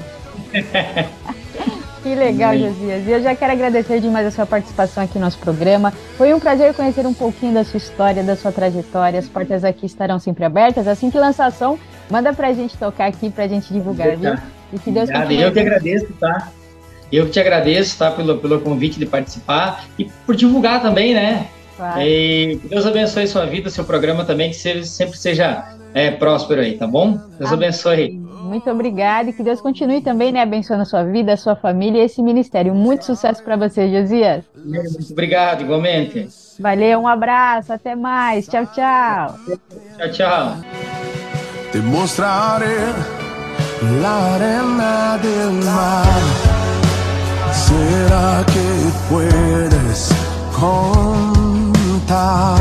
Que legal. Josias. E eu já quero agradecer demais a sua participação aqui no nosso programa. Foi um prazer conhecer um pouquinho da sua história, da sua trajetória. As portas aqui estarão sempre abertas. Assim que lançar som, manda pra gente tocar aqui, pra gente divulgar, viu? E que Deus Obrigado. Eu que agradeço, tá? Eu te agradeço, tá, pelo, pelo convite de participar e por divulgar também, né? E que Deus abençoe sua vida, seu programa também, que seja, sempre seja é, próspero aí, tá bom? Deus Amém. abençoe. Muito obrigada e que Deus continue também, né, abençoando a sua vida, a sua família e esse ministério. Muito sucesso para você, Josias. Muito obrigado, igualmente. Valeu, um abraço, até mais. Tchau, tchau. Tchau, tchau. Del mar. Será que puedes con God.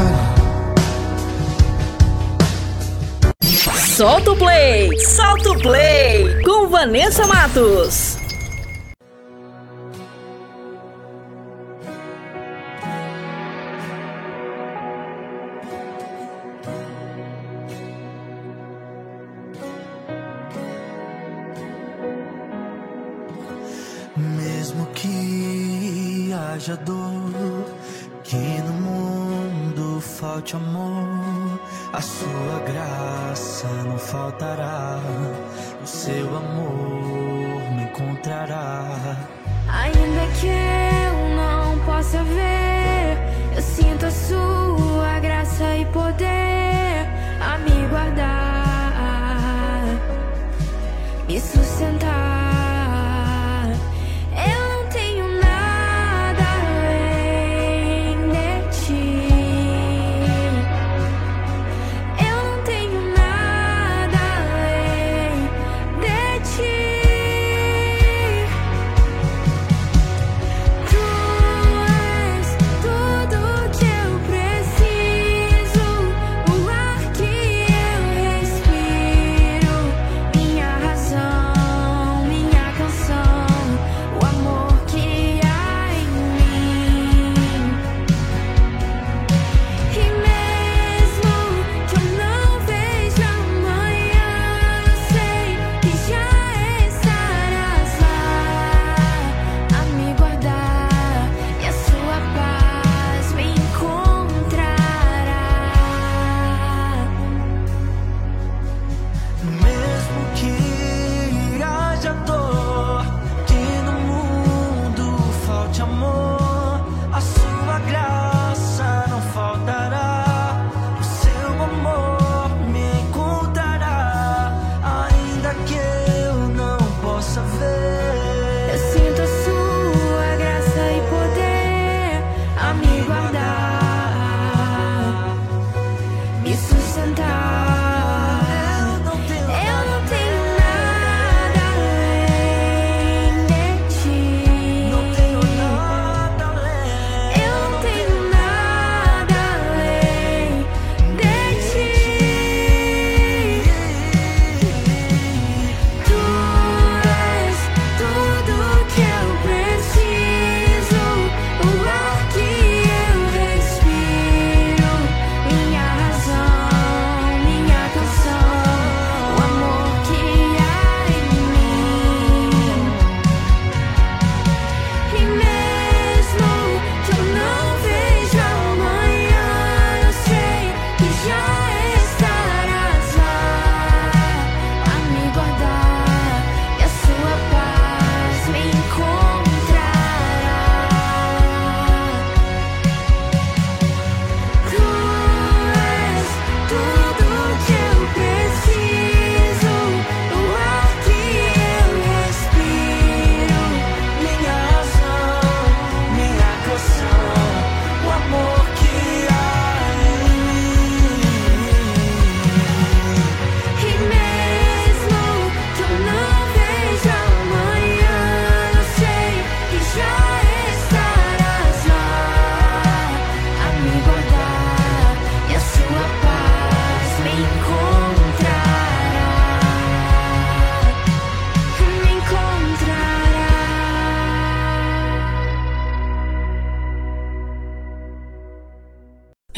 Solta o play, solta o play com Vanessa Matos.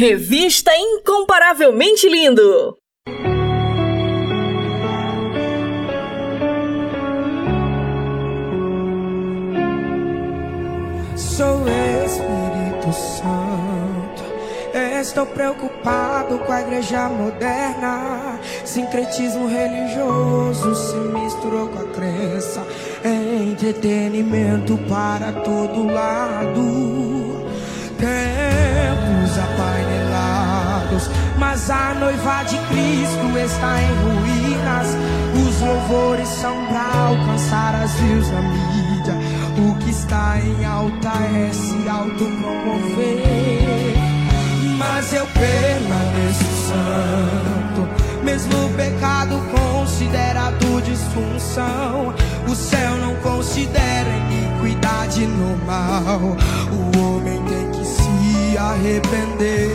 Revista Incomparavelmente Lindo. Sou Espírito Santo. Estou preocupado com a igreja moderna. Sincretismo religioso se misturou com a crença. É entretenimento para todo lado. Tem caminhos apainelados, mas a noiva de Cristo está em ruínas. Os louvores são para alcançar as views na mídia. O que está em alta é se autopromover. Mas eu permaneço santo, mesmo o pecado considerado disfunção. O céu não considera iniquidade normal. O arrepender.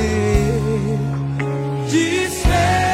Desperta,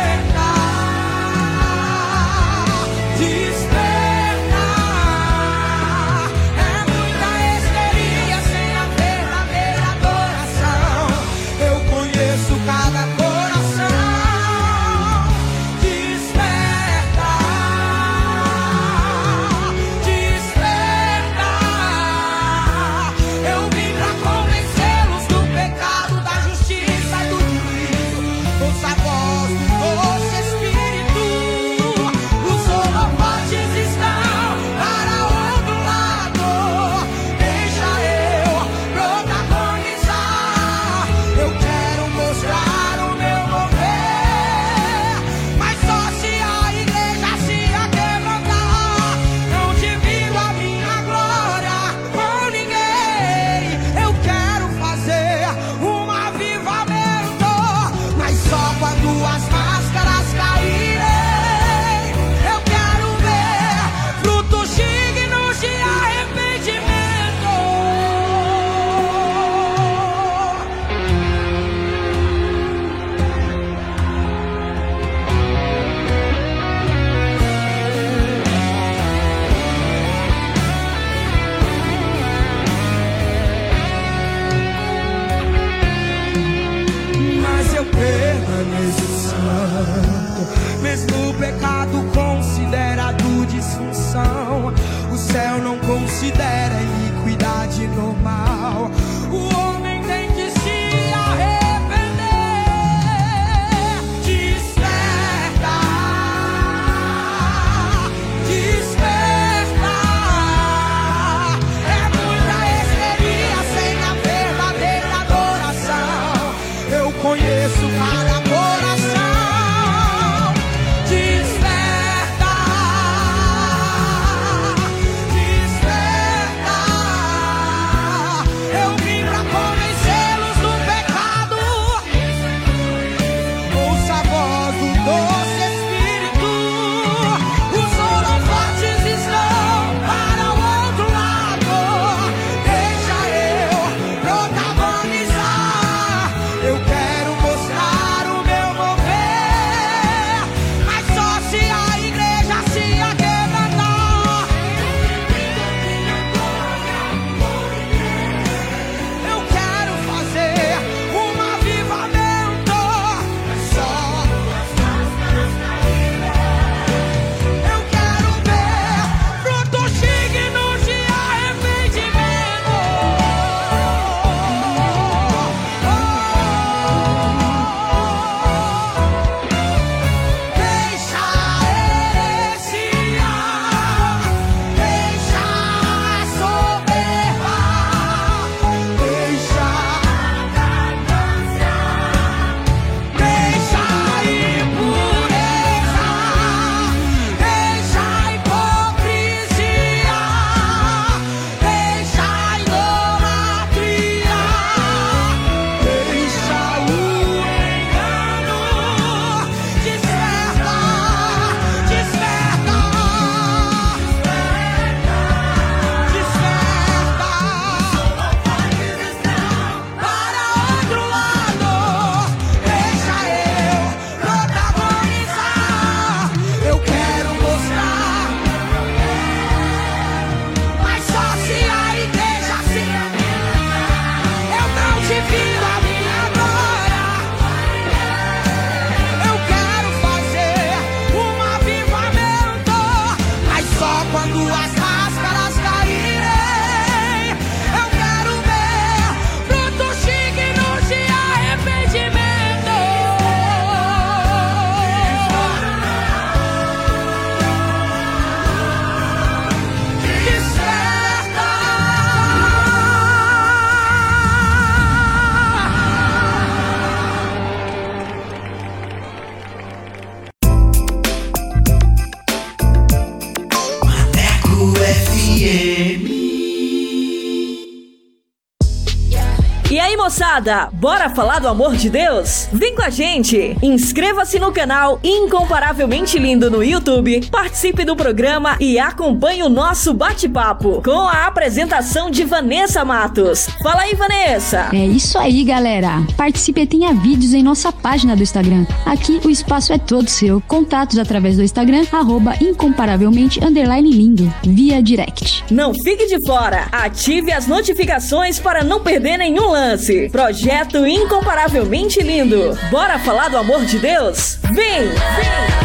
bora falar do amor de Deus? Vem com a gente! Inscreva-se no canal Incomparavelmente Lindo no YouTube, participe do programa e acompanhe o nosso bate-papo com a apresentação de Vanessa Matos. Fala aí, Vanessa! É isso aí, galera. Participe e tenha vídeos em nossa página do Instagram. Aqui o espaço é todo seu. Contatos através do Instagram, arroba incomparavelmente underline lindo, via direct. Não fique de fora! Ative as notificações para não perder nenhum lance. Projeto Incomparavelmente Lindo. Bora falar do amor de Deus? Vem! Vem!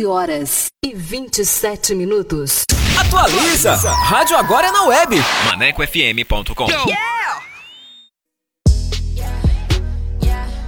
15 horas e 27 minutos. Atualiza! Rádio agora é na web. ManecoFM.com.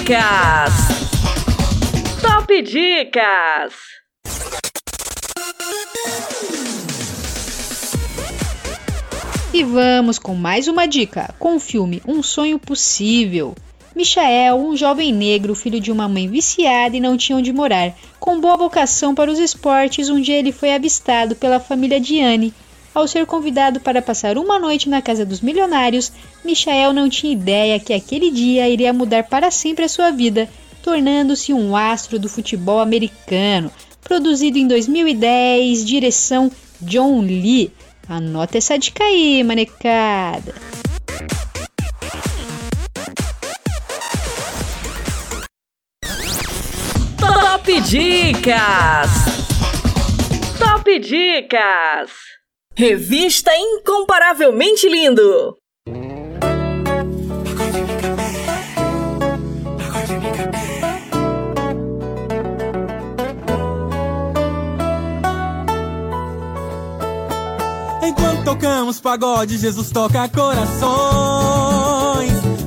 Dicas! Top Dicas! E vamos com mais uma dica, com o filme Um Sonho Possível. Michael, um jovem negro, filho de uma mãe viciada e não tinha onde morar. Com boa vocação para os esportes, um dia ele foi avistado pela família de Anne. Ao ser convidado para passar uma noite na casa dos milionários, Michael não tinha ideia que aquele dia iria mudar para sempre a sua vida, tornando-se um astro do futebol americano. Produzido em 2010, direção John Lee. Anota essa dica aí, manecada. Top Dicas! Top Dicas! Revista Incomparavelmente Lindo! Enquanto tocamos pagode, Jesus toca corações.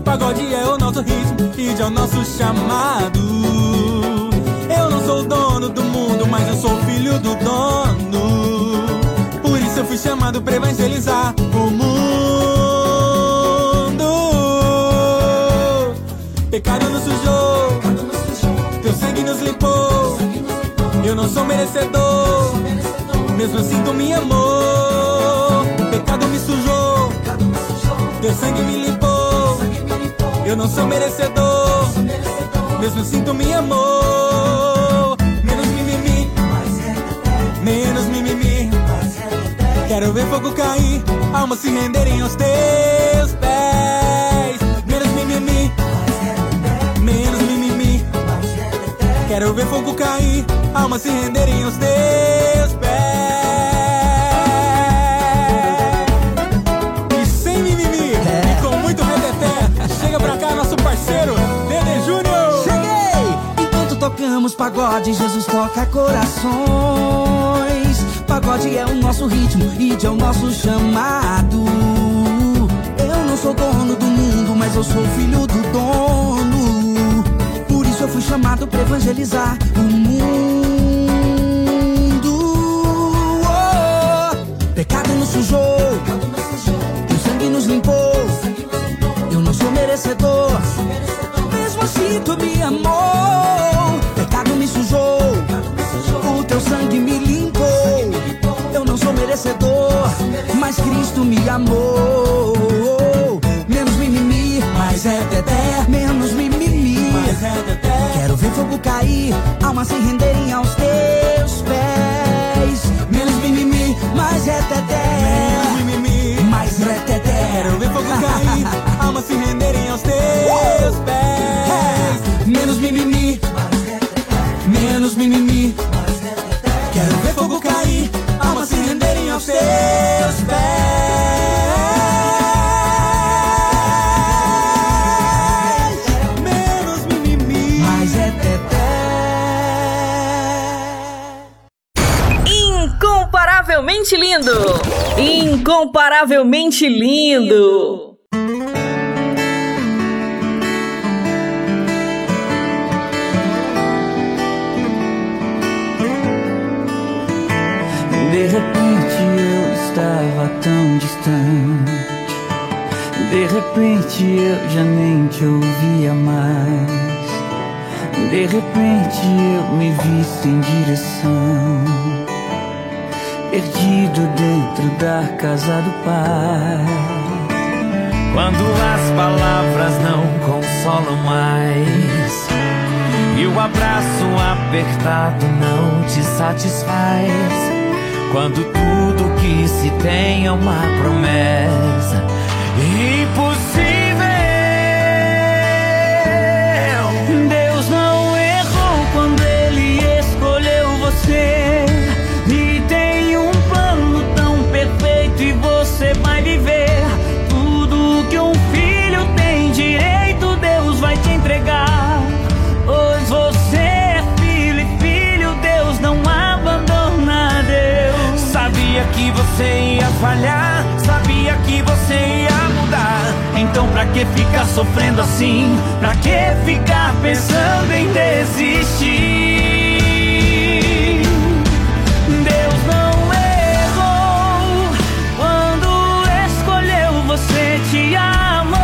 Pagode é o nosso ritmo e é o nosso chamado. Eu não sou dono do mundo, mas eu sou filho do dono. Fui chamado pra evangelizar o mundo. Pecado nos sujou, teu sangue nos limpou. Eu não sou merecedor, mesmo assim tu me amou. Pecado me sujou, teu sangue me limpou. Eu não sou merecedor, mesmo assim tu me amou. Quero ver fogo cair, almas se renderem aos teus pés. Menos mimimi, menos mimimi. Quero ver fogo cair, almas se renderem aos teus pés. E sem mimimi, e com muito reteté, chega pra cá nosso parceiro, Dede Júnior. Cheguei! Enquanto tocamos pagode, Jesus toca corações. Pagode é o nosso ritmo e é o nosso chamado. sou dono do mundo, mas eu sou filho do dono. Por isso eu fui chamado pra evangelizar o mundo. Oh, pecado nos sujou, o sangue nos limpou. Eu não sou merecedor, almas se renderem aos teus pés. Menos mimimi, mais é teté. Incomparavelmente lindo! De repente eu estava tão distante. De repente eu já nem te ouvia mais. De repente eu me vi sem direção. Perdido dentro da casa do Pai. Quando as palavras não consolam mais E o abraço apertado não te satisfaz Quando tudo que se tem é uma promessa Impossível que você ia falhar Sabia que você ia mudar Então pra que ficar sofrendo assim? Pra que ficar pensando em desistir? Deus não errou quando escolheu você, te amou.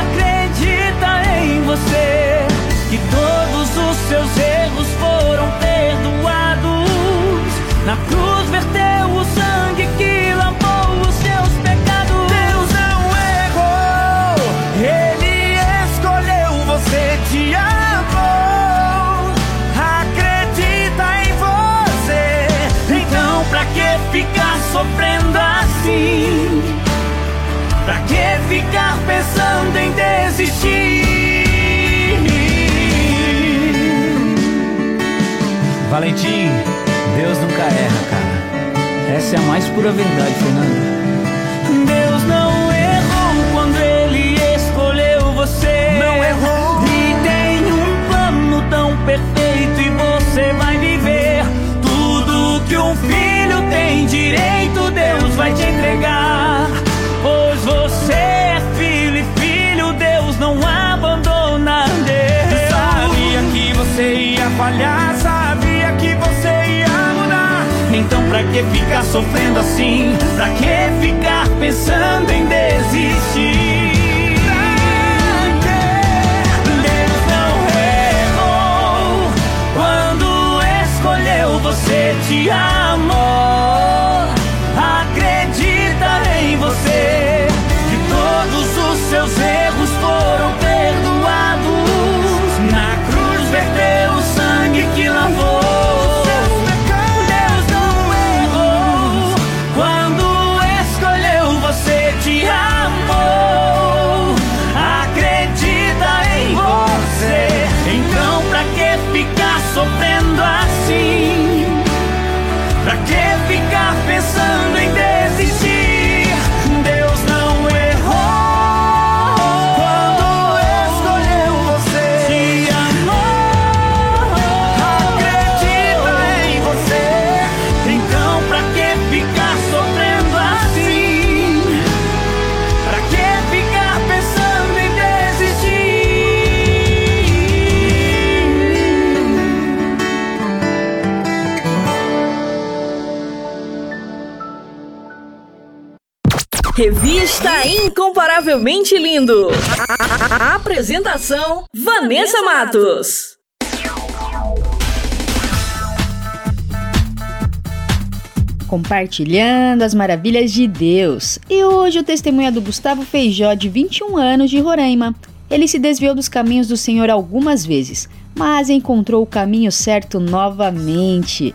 Acredita em você que todos os seus erros Na cruz verteu o sangue que lavou os seus pecados. Deus não errou Ele escolheu você, te amou Acredita em você Então pra que ficar sofrendo assim? Pra que ficar pensando em desistir? Valentim, Deus nunca erra, cara. Essa é a mais pura verdade, Fernando. Deus não errou quando ele escolheu você. Não errou. E tem um plano tão perfeito e você vai viver tudo que um filho tem direito. Deus vai te entregar. Pra que ficar sofrendo assim? Pra que Revista Incomparavelmente Lindo. A apresentação: Vanessa Matos. Compartilhando as maravilhas de Deus. E hoje o testemunho é do Gustavo Feijó, de 21 anos, de Roraima. Ele se desviou dos caminhos do Senhor algumas vezes, mas encontrou o caminho certo novamente.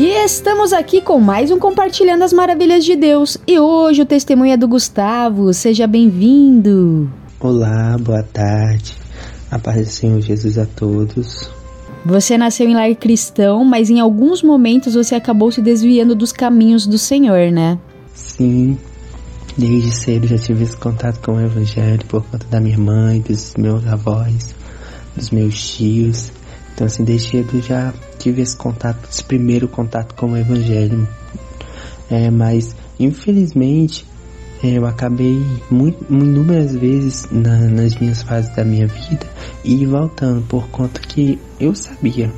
E estamos aqui com mais um Compartilhando as Maravilhas de Deus. E hoje o testemunho é do Gustavo. Seja bem-vindo. Olá, boa tarde. A paz do Senhor Jesus a todos. Você nasceu em lar cristão, mas em alguns momentos você acabou se desviando dos caminhos do Senhor, né? Sim, desde cedo já tive esse contato com o Evangelho por conta da minha mãe, dos meus avós, dos meus tios. Então, assim, desde cedo já tive esse contato, esse primeiro contato com o Evangelho. É, mas, infelizmente, é, eu acabei muito, inúmeras vezes na, nas minhas fases da minha vida e voltando por conta que eu sabia.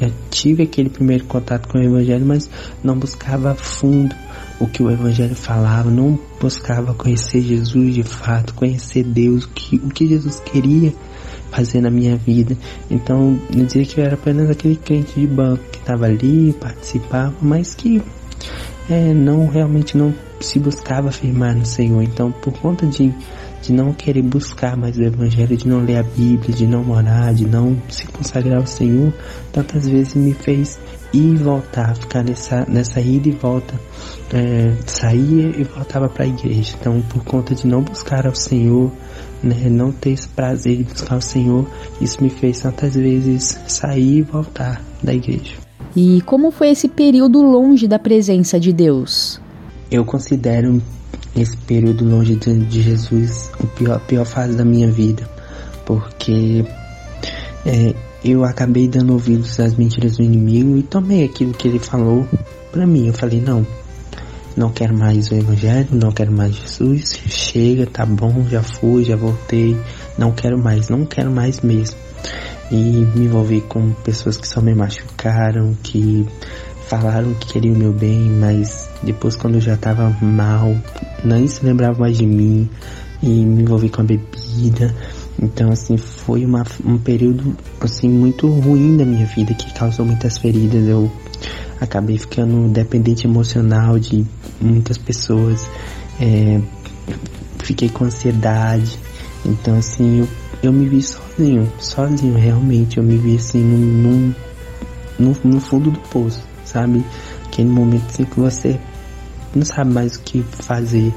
Eu tive aquele primeiro contato com o Evangelho, mas não buscava a fundo o que o Evangelho falava, não buscava conhecer Jesus de fato, conhecer Deus, o que, o que Jesus queria fazer na minha vida. Então, eu diria que eu era apenas aquele crente de banco que estava ali, participava, mas que é, não realmente não se buscava afirmar no Senhor. Então, por conta de, de não querer buscar mais o Evangelho, de não ler a Bíblia, de não orar, de não se consagrar ao Senhor, tantas vezes me fez ir e voltar, ficar nessa, nessa ida e volta. É, saía e voltava para a igreja. Então, por conta de não buscar ao Senhor, né, não ter esse prazer de buscar o Senhor, isso me fez tantas vezes sair e voltar da igreja. E como foi esse período longe da presença de Deus? Eu considero esse período longe de, de Jesus a pior, pior fase da minha vida, porque é, eu acabei dando ouvidos às mentiras do inimigo e tomei aquilo que ele falou para mim. Eu falei: não, não quero mais o Evangelho, não quero mais Jesus, chega, tá bom, já fui, já voltei, não quero mais, não quero mais mesmo. E me envolvi com pessoas que só me machucaram, que falaram que queriam o meu bem, mas depois quando eu já tava mal, nem se lembrava mais de mim e me envolvi com a bebida. Então assim, foi uma, um período assim muito ruim da minha vida que causou muitas feridas. Eu acabei ficando dependente emocional de muitas pessoas. É, fiquei com ansiedade. Então assim, eu, eu me vi sozinho, sozinho realmente. Eu me vi assim no, no fundo do poço, sabe? Aquele momento assim que você não sabe mais o que fazer,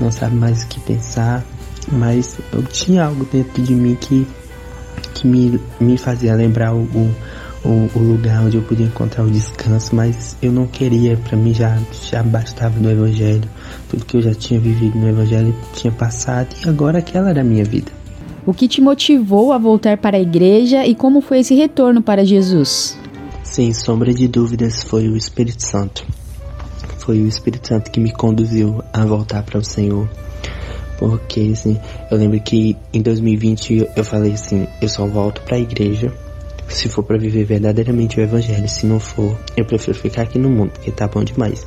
não sabe mais o que pensar, mas eu tinha algo dentro de mim que, que me, me fazia lembrar o, o, o lugar onde eu podia encontrar o descanso, mas eu não queria, para mim já, já bastava do Evangelho, tudo que eu já tinha vivido no Evangelho tinha passado e agora aquela era a minha vida. O que te motivou a voltar para a igreja e como foi esse retorno para Jesus? Sem sombra de dúvidas, foi o Espírito Santo. Foi o Espírito Santo que me conduziu a voltar para o Senhor. Porque, assim, eu lembro que em 2020 eu falei assim: eu só volto para a igreja se for para viver verdadeiramente o Evangelho. Se não for, eu prefiro ficar aqui no mundo, porque tá bom demais.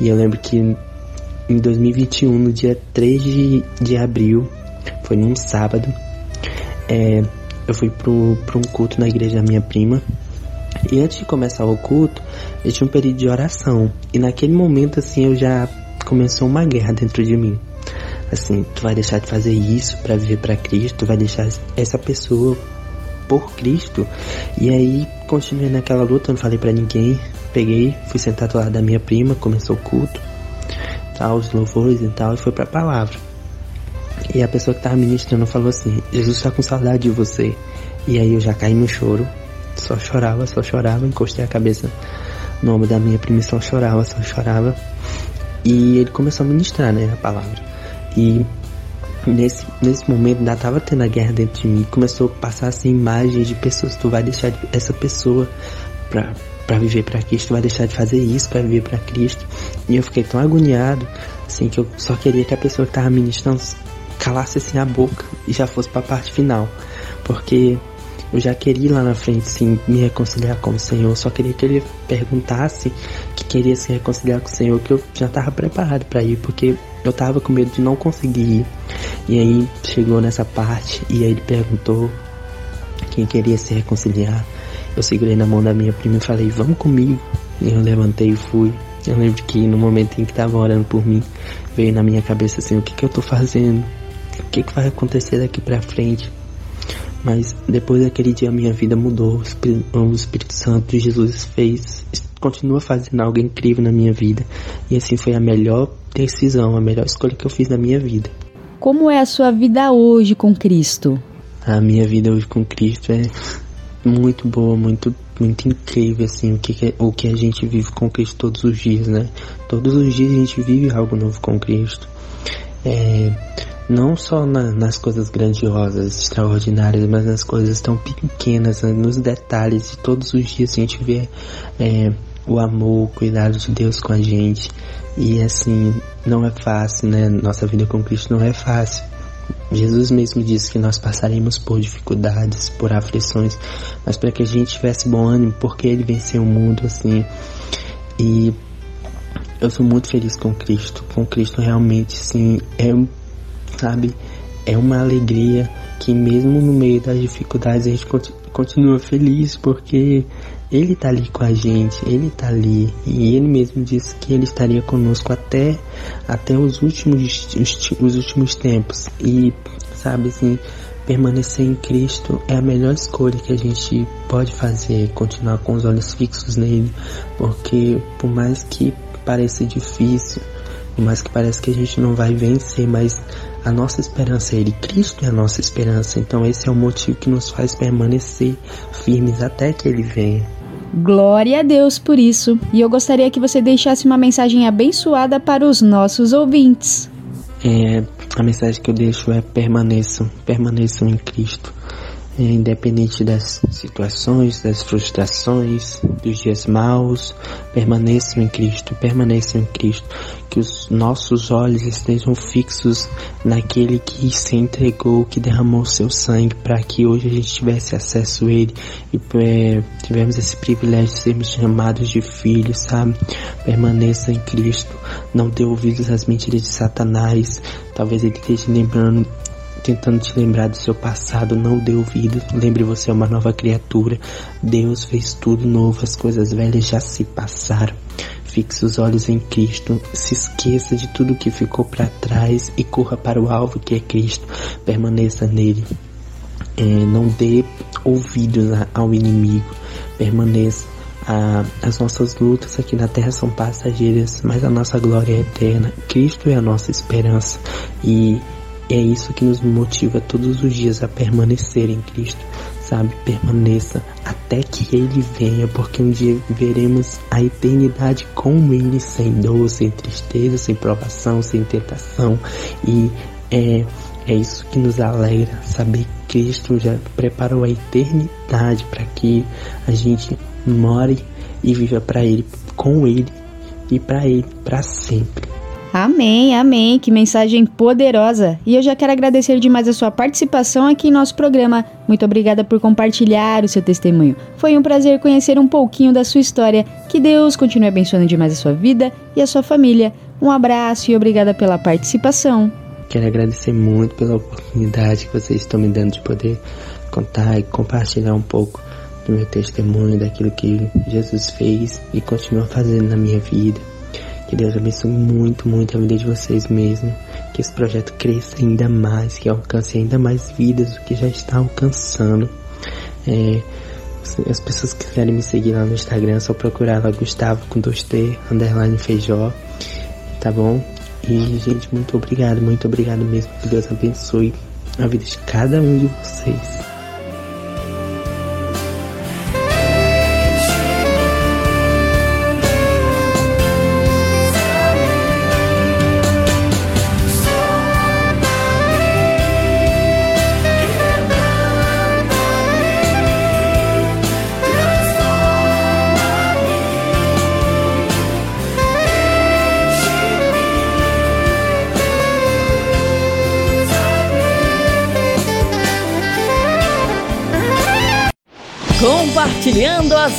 E eu lembro que em 2021, no dia 3 de, de abril, foi num sábado, é, eu fui pro, um culto na igreja da minha prima. E antes de começar o culto, eu tinha um período de oração. E naquele momento, assim, eu já começou uma guerra dentro de mim. Assim, tu vai deixar de fazer isso para viver para Cristo, tu vai deixar essa pessoa por Cristo. E aí continuei naquela luta, não falei para ninguém. Peguei, fui sentado lá da minha prima, começou o culto, tal, os louvores e tal, e foi pra palavra. E a pessoa que tava ministrando falou assim: Jesus está com saudade de você. E aí eu já caí no choro. só chorava, só chorava, encostei a cabeça no ombro da minha prima só chorava, só chorava. E ele começou a ministrar, né, a palavra. E nesse, nesse momento ainda tava tendo a guerra dentro de mim. Começou a passar assim imagens de pessoas. Tu vai deixar de, essa pessoa pra, pra viver para Cristo, tu vai deixar de fazer isso para viver para Cristo. E eu fiquei tão agoniado, assim, que eu só queria que a pessoa que tava ministrando calasse assim a boca e já fosse para a parte final. Porque eu já queria ir lá na frente, sim, me reconciliar com o Senhor. Só queria que ele perguntasse que queria se reconciliar com o Senhor, que eu já estava preparado para ir, porque eu tava com medo de não conseguir ir. E aí chegou nessa parte e aí ele perguntou quem queria se reconciliar. Eu segurei na mão da minha prima e falei, vamos comigo. E eu levantei e fui. Eu lembro que no momento em que tava orando por mim, veio na minha cabeça assim, o que que eu tô fazendo? O que que vai acontecer daqui pra frente? Mas depois daquele dia minha vida mudou. O Espírito, Santo de Jesus fez, continua fazendo algo incrível na minha vida. E assim foi a melhor decisão, a melhor escolha que eu fiz na minha vida. Como é a sua vida hoje com Cristo? A minha vida hoje com Cristo é muito boa, muito muito incrível assim, o que o que a gente vive com Cristo todos os dias, né? Todos os dias a gente vive algo novo com Cristo. É, não só na, nas coisas grandiosas, extraordinárias, mas nas coisas tão pequenas, né? nos detalhes de todos os dias a gente vê é, o amor, o cuidado de Deus com a gente. E assim, não é fácil, né? Nossa vida com Cristo não é fácil. Jesus mesmo disse que nós passaremos por dificuldades, por aflições, mas para que a gente tivesse bom ânimo, porque Ele venceu o mundo, assim. E eu sou muito feliz com Cristo. Com Cristo realmente, sim, é, sabe, é uma alegria que mesmo no meio das dificuldades a gente continua feliz, porque ele tá ali com a gente, ele tá ali. E ele mesmo disse que ele estaria conosco até até os últimos os, os últimos tempos. E sabe assim permanecer em Cristo é a melhor escolha que a gente pode fazer, continuar com os olhos fixos nele, porque por mais que pareça difícil, por mais que pareça que a gente não vai vencer, mas a nossa esperança é Ele, Cristo é a nossa esperança, então esse é o motivo que nos faz permanecer firmes até que Ele venha. Glória a Deus por isso. E eu gostaria que você deixasse uma mensagem abençoada para os nossos ouvintes. É, a mensagem que eu deixo é permaneçam, permaneçam em Cristo. É, independente das situações, das frustrações, dos dias maus, permaneçam em Cristo, permaneçam em Cristo. Que os nossos olhos estejam fixos naquele que se entregou, que derramou seu sangue para que hoje a gente tivesse acesso a Ele e é, tivemos esse privilégio de sermos chamados de filhos, sabe? Permaneça em Cristo, não dê ouvidos às mentiras de Satanás. Talvez ele esteja lembrando tentando te lembrar do seu passado, não dê ouvido. Lembre você é uma nova criatura. Deus fez tudo novo, as coisas velhas já se passaram. Fixe os olhos em Cristo, se esqueça de tudo que ficou para trás e corra para o alvo que é Cristo. Permaneça nele. É, não dê ouvidos ao inimigo. Permaneça. Ah, as nossas lutas aqui na terra são passageiras, mas a nossa glória é eterna. Cristo é a nossa esperança e é isso que nos motiva todos os dias a permanecer em Cristo, sabe? Permaneça até que Ele venha, porque um dia veremos a eternidade com Ele, sem dor, sem tristeza, sem provação, sem tentação. E é, é isso que nos alegra, saber que Cristo já preparou a eternidade para que a gente more e viva para Ele, com Ele e para Ele para sempre. Amém, amém. Que mensagem poderosa. E eu já quero agradecer demais a sua participação aqui em nosso programa. Muito obrigada por compartilhar o seu testemunho. Foi um prazer conhecer um pouquinho da sua história. Que Deus continue abençoando demais a sua vida e a sua família. Um abraço e obrigada pela participação. Quero agradecer muito pela oportunidade que vocês estão me dando de poder contar e compartilhar um pouco do meu testemunho, daquilo que Jesus fez e continua fazendo na minha vida. Que Deus abençoe muito, muito a vida de vocês mesmo. Que esse projeto cresça ainda mais, que alcance ainda mais vidas do que já está alcançando. É, as pessoas que quiserem me seguir lá no Instagram, é só procurar lá Gustavo com 2T, underline feijó, tá bom? E, gente, muito obrigado, muito obrigado mesmo. Que Deus abençoe a vida de cada um de vocês.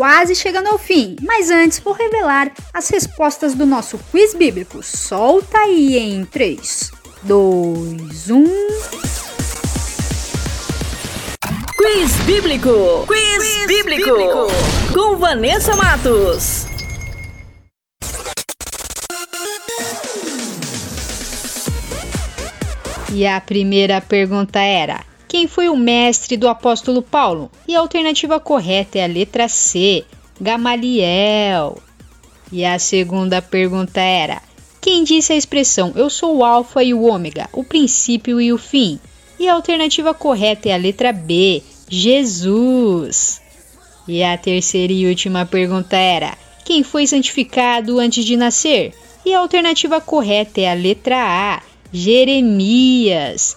Quase chegando ao fim, mas antes vou revelar as respostas do nosso quiz bíblico. Solta aí em 3, 2, 1. Quiz Bíblico. Quiz, Quiz bíblico. bíblico. Com Vanessa Matos. E a primeira pergunta era: quem foi o mestre do apóstolo Paulo? E a alternativa correta é a letra C, Gamaliel. E a segunda pergunta era: quem disse a expressão eu sou o Alfa e o Ômega, o princípio e o fim? E a alternativa correta é a letra B, Jesus. E a terceira e última pergunta era: quem foi santificado antes de nascer? E a alternativa correta é a letra A, Jeremias.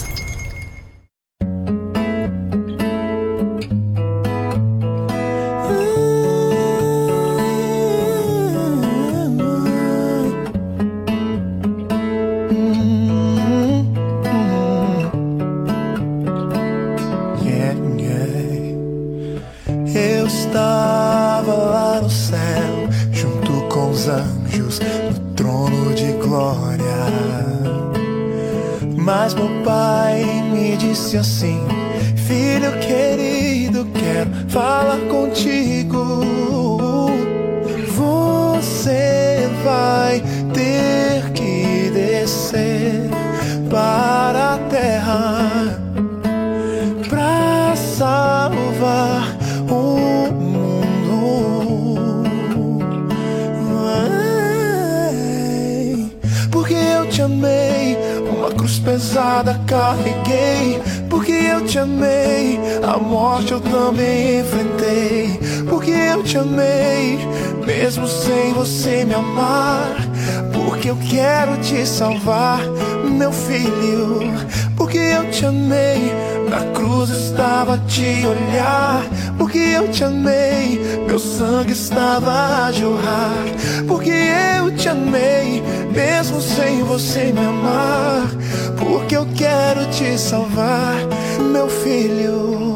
Disse assim: Filho querido, quero falar contigo. Você vai ter que descer para a terra para salvar o mundo. Porque eu te amei, uma cruz pesada carreguei porque eu te amei, a morte eu também enfrentei. Porque eu te amei, mesmo sem você me amar. Porque eu quero te salvar, meu filho. Porque eu te amei, na cruz estava a te olhar. Porque eu te amei, meu sangue estava a jorrar. Porque eu te amei, mesmo sem você me amar. Porque eu quero te salvar, meu filho.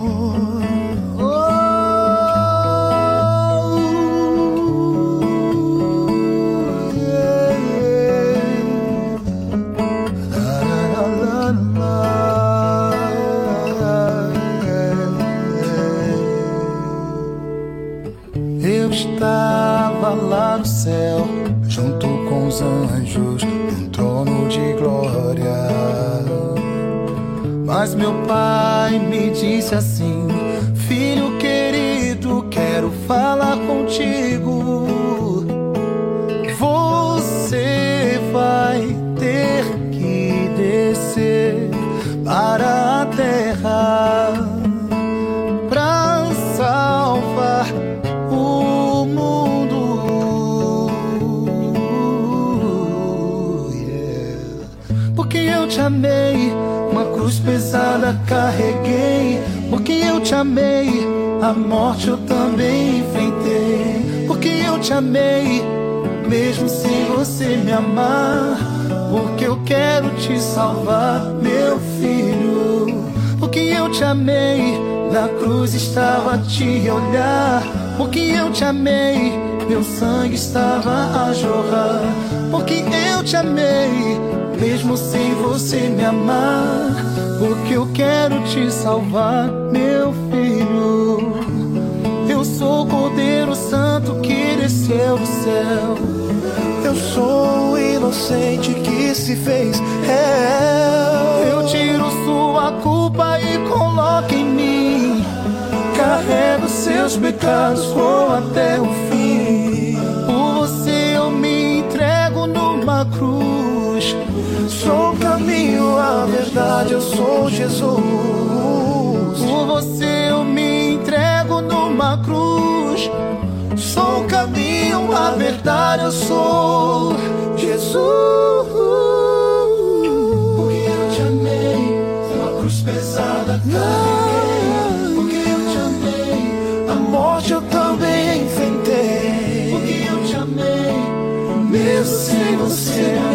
Mas meu pai me disse assim: Filho querido, quero falar contigo. Pesada carreguei, porque eu te amei. A morte eu também enfrentei, porque eu te amei, mesmo sem você me amar. Porque eu quero te salvar, meu filho. Porque eu te amei, na cruz estava a te olhar. Porque eu te amei, meu sangue estava a jorrar. Porque eu te amei, mesmo sem você me amar. Porque eu quero te salvar, meu filho. Eu sou o Cordeiro Santo que desceu do céu. Eu sou o inocente que se fez réu. Eu tiro sua culpa e coloco em mim. Carrego seus pecados, vou até o fim. verdade eu sou Jesus. Por você eu me entrego numa cruz. Sou o caminho, a verdade eu sou Jesus. Porque eu te amei, uma cruz pesada carreguei. Porque eu te amei, a morte eu também enfrentei. Porque eu te amei, mesmo sem você.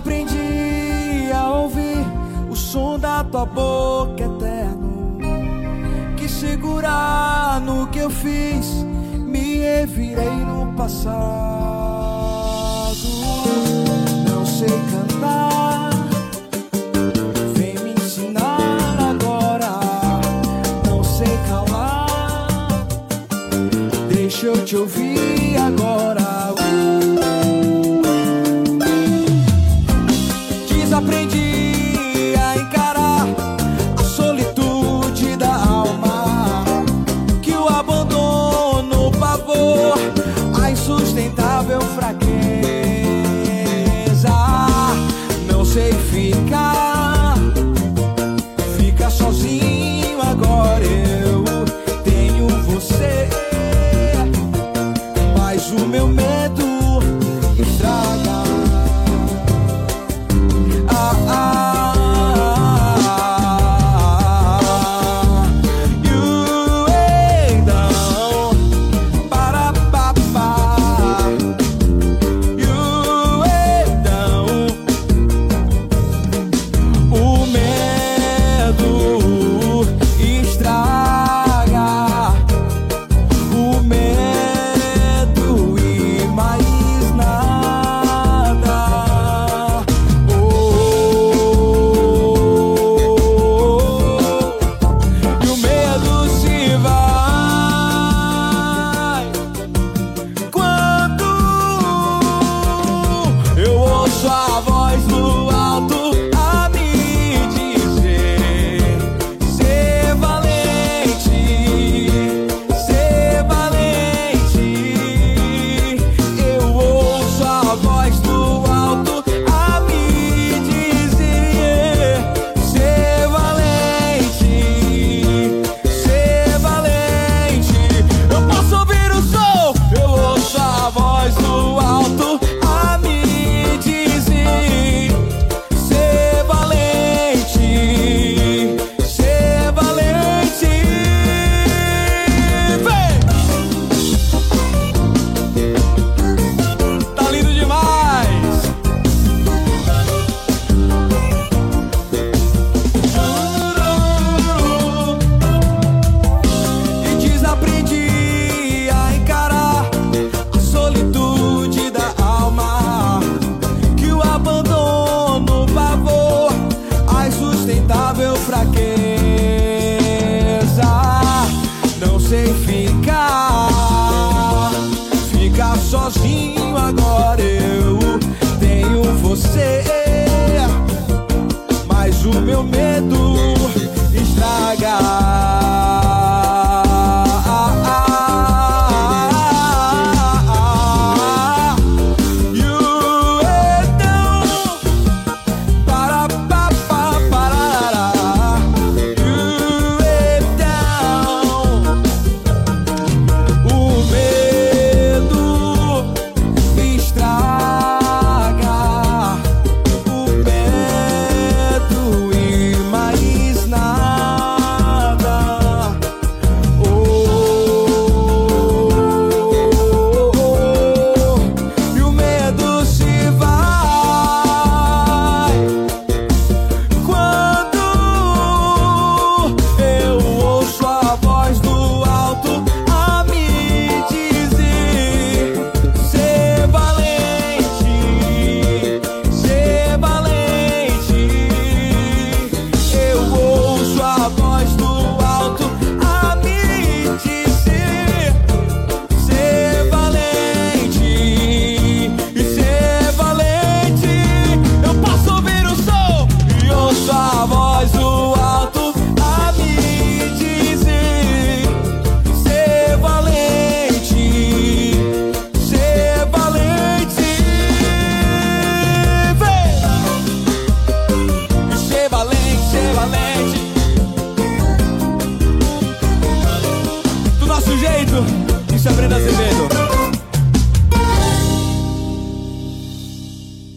Desaprendi a ouvir o som da tua boca eterno. Que segurar no que eu fiz, me revirei no passado. Não sei cantar, vem me ensinar agora. Não sei calar, deixa eu te ouvir